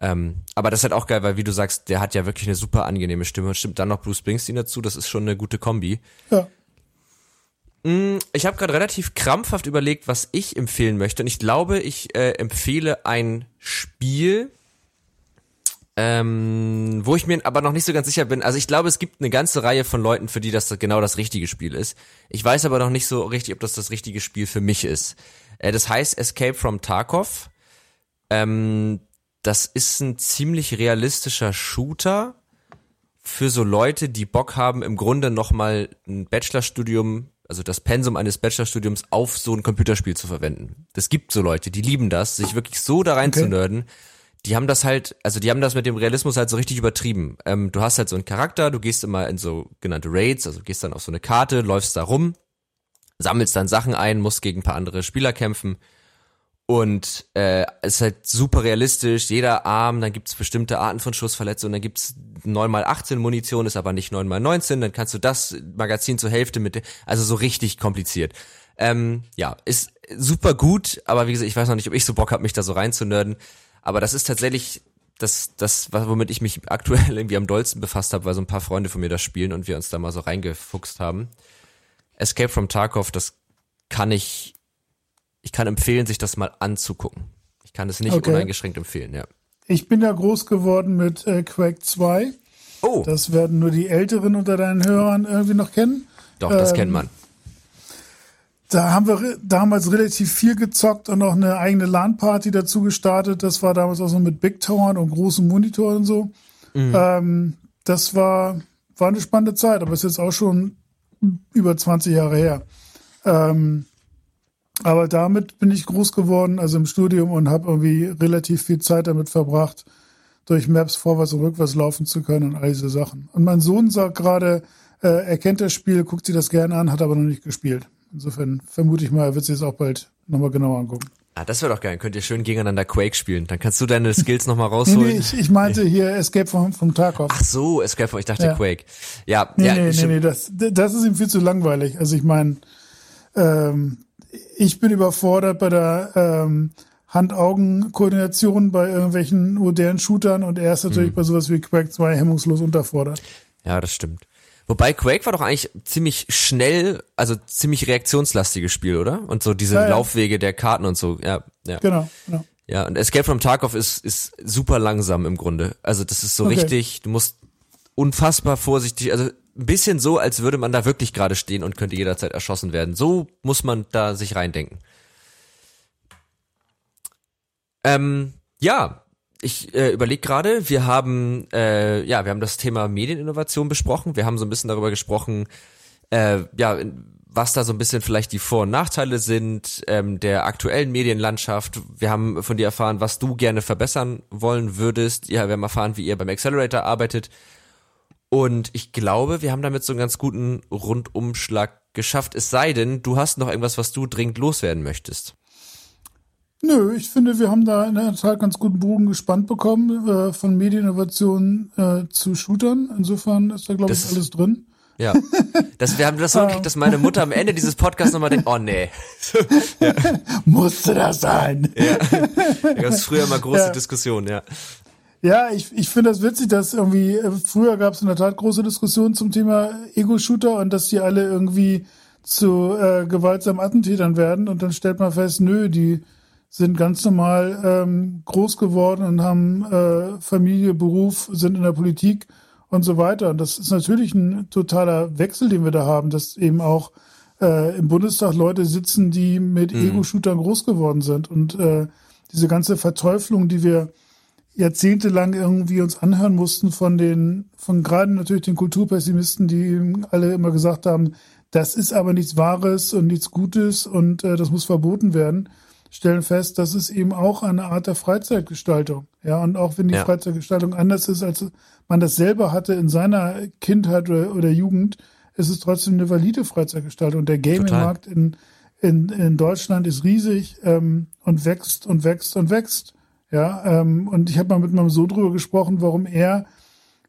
Ähm, aber das ist halt auch geil, weil wie du sagst, der hat ja wirklich eine super angenehme Stimme und stimmt dann noch Bruce Springsteen dazu, das ist schon eine gute Kombi. Ja. Mm, ich habe gerade relativ krampfhaft überlegt, was ich empfehlen möchte und ich glaube, ich äh, empfehle ein Spiel, ähm, wo ich mir aber noch nicht so ganz sicher bin. Also ich glaube, es gibt eine ganze Reihe von Leuten, für die das genau das richtige Spiel ist. Ich weiß aber noch nicht so richtig, ob das das richtige Spiel für mich ist. Äh, das heißt Escape from Tarkov. Ähm, das ist ein ziemlich realistischer Shooter für so Leute, die Bock haben, im Grunde nochmal ein Bachelorstudium, also das Pensum eines Bachelorstudiums auf so ein Computerspiel zu verwenden. Das gibt so Leute, die lieben das, sich wirklich so da rein okay. zu nerden. Die haben das halt, also die haben das mit dem Realismus halt so richtig übertrieben. Ähm, du hast halt so einen Charakter, du gehst immer in so genannte Raids, also gehst dann auf so eine Karte, läufst da rum, sammelst dann Sachen ein, musst gegen ein paar andere Spieler kämpfen und äh, ist halt super realistisch, jeder Arm, dann gibt's bestimmte Arten von Schussverletzungen, dann gibt's 9x18 Munition, ist aber nicht 9x19, dann kannst du das Magazin zur Hälfte mit, also so richtig kompliziert. Ähm, ja, ist super gut, aber wie gesagt, ich weiß noch nicht, ob ich so Bock habe, mich da so reinzunörden. Aber das ist tatsächlich das, das, womit ich mich aktuell irgendwie am dollsten befasst habe, weil so ein paar Freunde von mir das spielen und wir uns da mal so reingefuchst haben. Escape from Tarkov, das kann ich ich kann empfehlen, sich das mal anzugucken. Ich kann es nicht okay. uneingeschränkt empfehlen, ja. Ich bin ja groß geworden mit äh, Quake 2. Oh. Das werden nur die Älteren unter deinen Hörern irgendwie noch kennen. Doch, das ähm, kennt man. Da haben wir damals relativ viel gezockt und auch eine eigene LAN-Party dazu gestartet. Das war damals auch so mit Big Towern und großen Monitoren und so. Mhm. Ähm, das war, war eine spannende Zeit, aber ist jetzt auch schon über 20 Jahre her. Ähm, aber damit bin ich groß geworden, also im Studium und habe irgendwie relativ viel Zeit damit verbracht, durch Maps vorwärts und rückwärts laufen zu können und all diese Sachen. Und mein Sohn sagt gerade, äh, er kennt das Spiel, guckt sich das gerne an, hat aber noch nicht gespielt. Insofern vermute ich mal, er wird sich das auch bald nochmal genauer angucken. Ah, das wäre doch geil. Könnt ihr schön gegeneinander Quake spielen. Dann kannst du deine Skills nochmal rausholen. Nee, nee, ich, ich meinte hier Escape vom, vom Tarkov. Ach so, Escape vom, ich dachte Ja. Quake. Ja, Nee, ja, nee, nee, nee, das, das ist ihm viel zu langweilig. Also ich meine, ähm, ich bin überfordert bei der ähm, Hand-Augen-Koordination bei irgendwelchen modernen Shootern und er ist Mhm. natürlich bei sowas wie Quake 2 hemmungslos unterfordert. Ja, das stimmt. Wobei Quake war doch eigentlich ziemlich schnell, also ziemlich reaktionslastiges Spiel, oder? Und so diese Ja, ja. Laufwege der Karten und so, ja, ja. Genau, genau. Ja, und Escape from Tarkov ist, ist super langsam im Grunde. Also das ist so Okay. richtig, du musst unfassbar vorsichtig, also ein bisschen so, als würde man da wirklich gerade stehen und könnte jederzeit erschossen werden. So muss man da sich reindenken. Ähm, ja, ich äh, überlege gerade, wir haben äh, ja, wir haben das Thema Medieninnovation besprochen. Wir haben so ein bisschen darüber gesprochen, äh, ja, was da so ein bisschen vielleicht die Vor- und Nachteile sind ähm, der aktuellen Medienlandschaft. Wir haben von dir erfahren, was du gerne verbessern wollen würdest. Ja, wir haben erfahren, wie ihr beim Accelerator arbeitet. Und ich glaube, wir haben damit so einen ganz guten Rundumschlag geschafft. Es sei denn, du hast noch irgendwas, was du dringend loswerden möchtest. Nö, ich finde, wir haben da in der Tat ganz guten Bogen gespannt bekommen, äh, von Medieninnovation äh, zu Shootern. Insofern ist da, glaube ich, alles drin. Ja. Das, wir haben das [laughs] so gekriegt, dass meine Mutter am Ende dieses Podcasts nochmal denkt, oh nee. [laughs] Musste das sein? Da gab es früher mal große Ja. Diskussionen, ja. Ja, ich, ich finde das witzig, dass irgendwie, äh, früher gab es in der Tat große Diskussionen zum Thema Ego-Shooter und dass die alle irgendwie zu äh, gewaltsamen Attentätern werden und dann stellt man fest, nö, die sind ganz normal ähm, groß geworden und haben äh, Familie, Beruf, sind in der Politik und so weiter. Und das ist natürlich ein totaler Wechsel, den wir da haben, dass eben auch äh, im Bundestag Leute sitzen, die mit Ego-Shootern groß geworden sind. Und äh, diese ganze Verteuflung, die wir jahrzehntelang irgendwie uns anhören mussten von den, von gerade natürlich den Kulturpessimisten, die eben alle immer gesagt haben, das ist aber nichts Wahres und nichts Gutes und äh, das muss verboten werden, stellen fest, das ist eben auch eine Art der Freizeitgestaltung. Ja, und auch wenn die Ja. Freizeitgestaltung anders ist, als man das selber hatte in seiner Kindheit oder, oder Jugend, ist es trotzdem eine valide Freizeitgestaltung. Der Gaming-Markt in, in, in Deutschland ist riesig ähm, und wächst und wächst und wächst. Ja, ähm, und ich habe mal mit meinem Sohn drüber gesprochen, warum er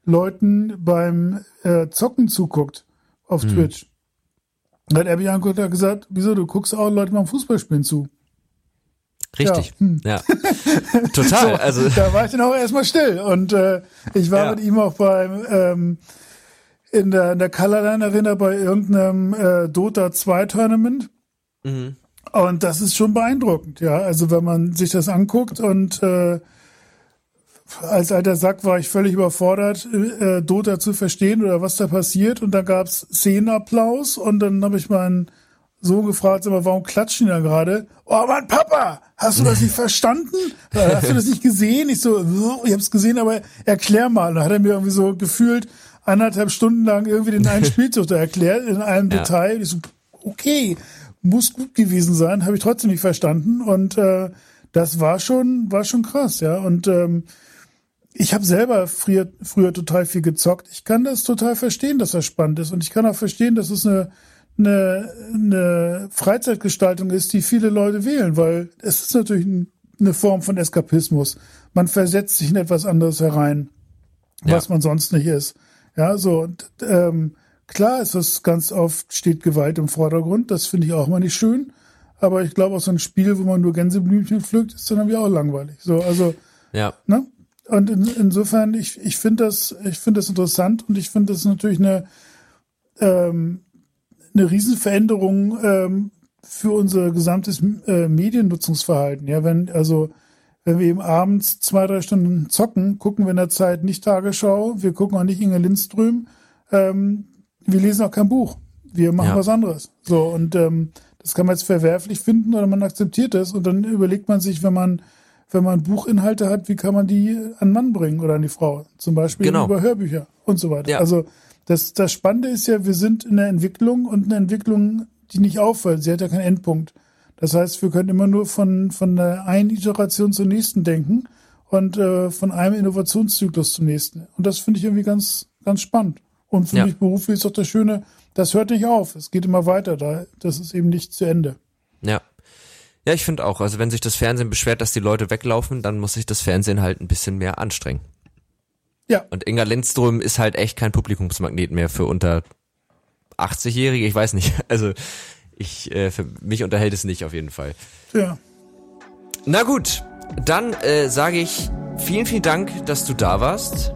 Leuten beim äh, Zocken zuguckt auf Twitch. Dann hat er mich angeguckt und hat gesagt, wieso, du guckst auch Leute beim Fußballspielen zu. Richtig. hm. Ja. Total. also, Da war ich dann auch erstmal still. Und äh, ich war Ja. mit ihm auch beim ähm, in der, in der Colorline Arena bei irgendeinem äh, Dota 2 Tournament. mhm. Und das ist schon beeindruckend, ja. Also wenn man sich das anguckt und äh, als alter Sack war ich völlig überfordert, äh, Dota zu verstehen oder was da passiert. Und dann gab's Szenenapplaus und dann habe ich meinen Sohn gefragt, aber warum klatschen die da gerade? Oh Mann, Papa, hast du das nicht verstanden? Äh, Hast du das nicht gesehen? Ich so, "Oh, ich habe es gesehen, aber erklär mal. Und dann hat er mir irgendwie so gefühlt anderthalb Stunden lang irgendwie den einen [laughs] Spielzug da erklärt, in einem Ja. Detail. Ich so, okay, muss gut gewesen sein, habe ich trotzdem nicht verstanden. Und äh, das war schon, war schon krass, ja. Und ähm, ich habe selber früher, früher total viel gezockt. Ich kann das total verstehen, dass das spannend ist. Und ich kann auch verstehen, dass es eine, eine, eine Freizeitgestaltung ist, die viele Leute wählen, weil es ist natürlich ein, eine Form von Eskapismus. Man versetzt sich in etwas anderes herein, Ja. was man sonst nicht ist. Ja, so, und, ähm, klar ist es ganz oft steht Gewalt im Vordergrund. Das finde ich auch mal nicht schön. Aber ich glaube, auch so ein Spiel, wo man nur Gänseblümchen pflückt, ist dann irgendwie auch langweilig. So, also, ja. Ne? Und in, insofern, ich, ich finde das, ich finde das interessant und ich finde das natürlich eine, ähm, eine Riesenveränderung ähm, für unser gesamtes äh, Mediennutzungsverhalten. Ja, wenn, also, wenn wir eben abends zwei, drei Stunden zocken, gucken wir in der Zeit nicht Tagesschau, wir gucken auch nicht Inge Lindström, ähm, wir lesen auch kein Buch. Wir machen Ja. was anderes. So, und ähm, das kann man jetzt verwerflich finden oder man akzeptiert es und dann überlegt man sich, wenn man wenn man Buchinhalte hat, wie kann man die an Mann bringen oder an die Frau? Zum Beispiel Genau. über Hörbücher und so weiter. Ja. Also das, das Spannende ist ja, wir sind in der Entwicklung und eine Entwicklung, die nicht aufhört. Sie hat ja keinen Endpunkt. Das heißt, wir können immer nur von, von der einen Iteration zur nächsten denken und äh, von einem Innovationszyklus zum nächsten. Und das finde ich irgendwie ganz, ganz spannend. Und für ja. mich beruflich ist doch das Schöne, das hört nicht auf. Es geht immer weiter. Da, das ist eben nicht zu Ende. Ja. Ja, ich finde auch. Also wenn sich das Fernsehen beschwert, dass die Leute weglaufen, dann muss sich das Fernsehen halt ein bisschen mehr anstrengen. Ja. Und Inga Lindström ist halt echt kein Publikumsmagnet mehr für unter 80-Jährige. Ich weiß nicht. [laughs] Also ich, äh, für mich unterhält es nicht auf jeden Fall. Ja. Na gut, dann äh, sage ich vielen, vielen Dank, dass du da warst.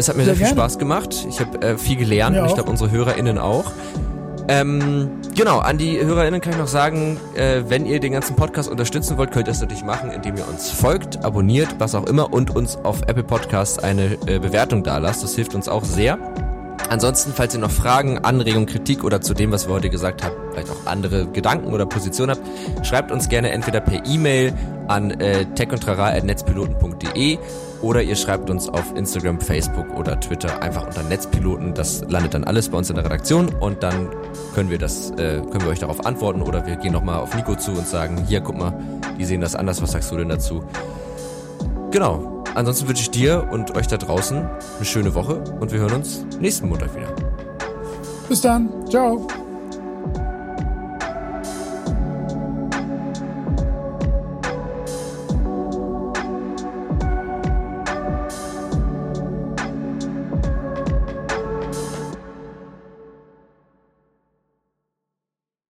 Es hat mir sehr, sehr viel Spaß gemacht. Ich habe äh, viel gelernt und ich glaube unsere HörerInnen auch. Ähm, genau, an die HörerInnen kann ich noch sagen, äh, wenn ihr den ganzen Podcast unterstützen wollt, könnt ihr es natürlich machen, indem ihr uns folgt, abonniert, was auch immer und uns auf Apple Podcasts eine äh, Bewertung da lasst. Das hilft uns auch sehr. Ansonsten, falls ihr noch Fragen, Anregungen, Kritik oder zu dem, was wir heute gesagt haben, vielleicht auch andere Gedanken oder Positionen habt, schreibt uns gerne entweder per E-Mail an äh, techundtrara.netzpiloten.de oder ihr schreibt uns auf Instagram, Facebook oder Twitter einfach unter Netzpiloten. Das landet dann alles bei uns in der Redaktion und dann können wir das, äh, können wir euch darauf antworten oder wir gehen nochmal auf Nico zu und sagen, hier, guck mal, die sehen das anders, was sagst du denn dazu? Genau. Ansonsten wünsche ich dir und euch da draußen eine schöne Woche und wir hören uns nächsten Montag wieder. Bis dann. Ciao.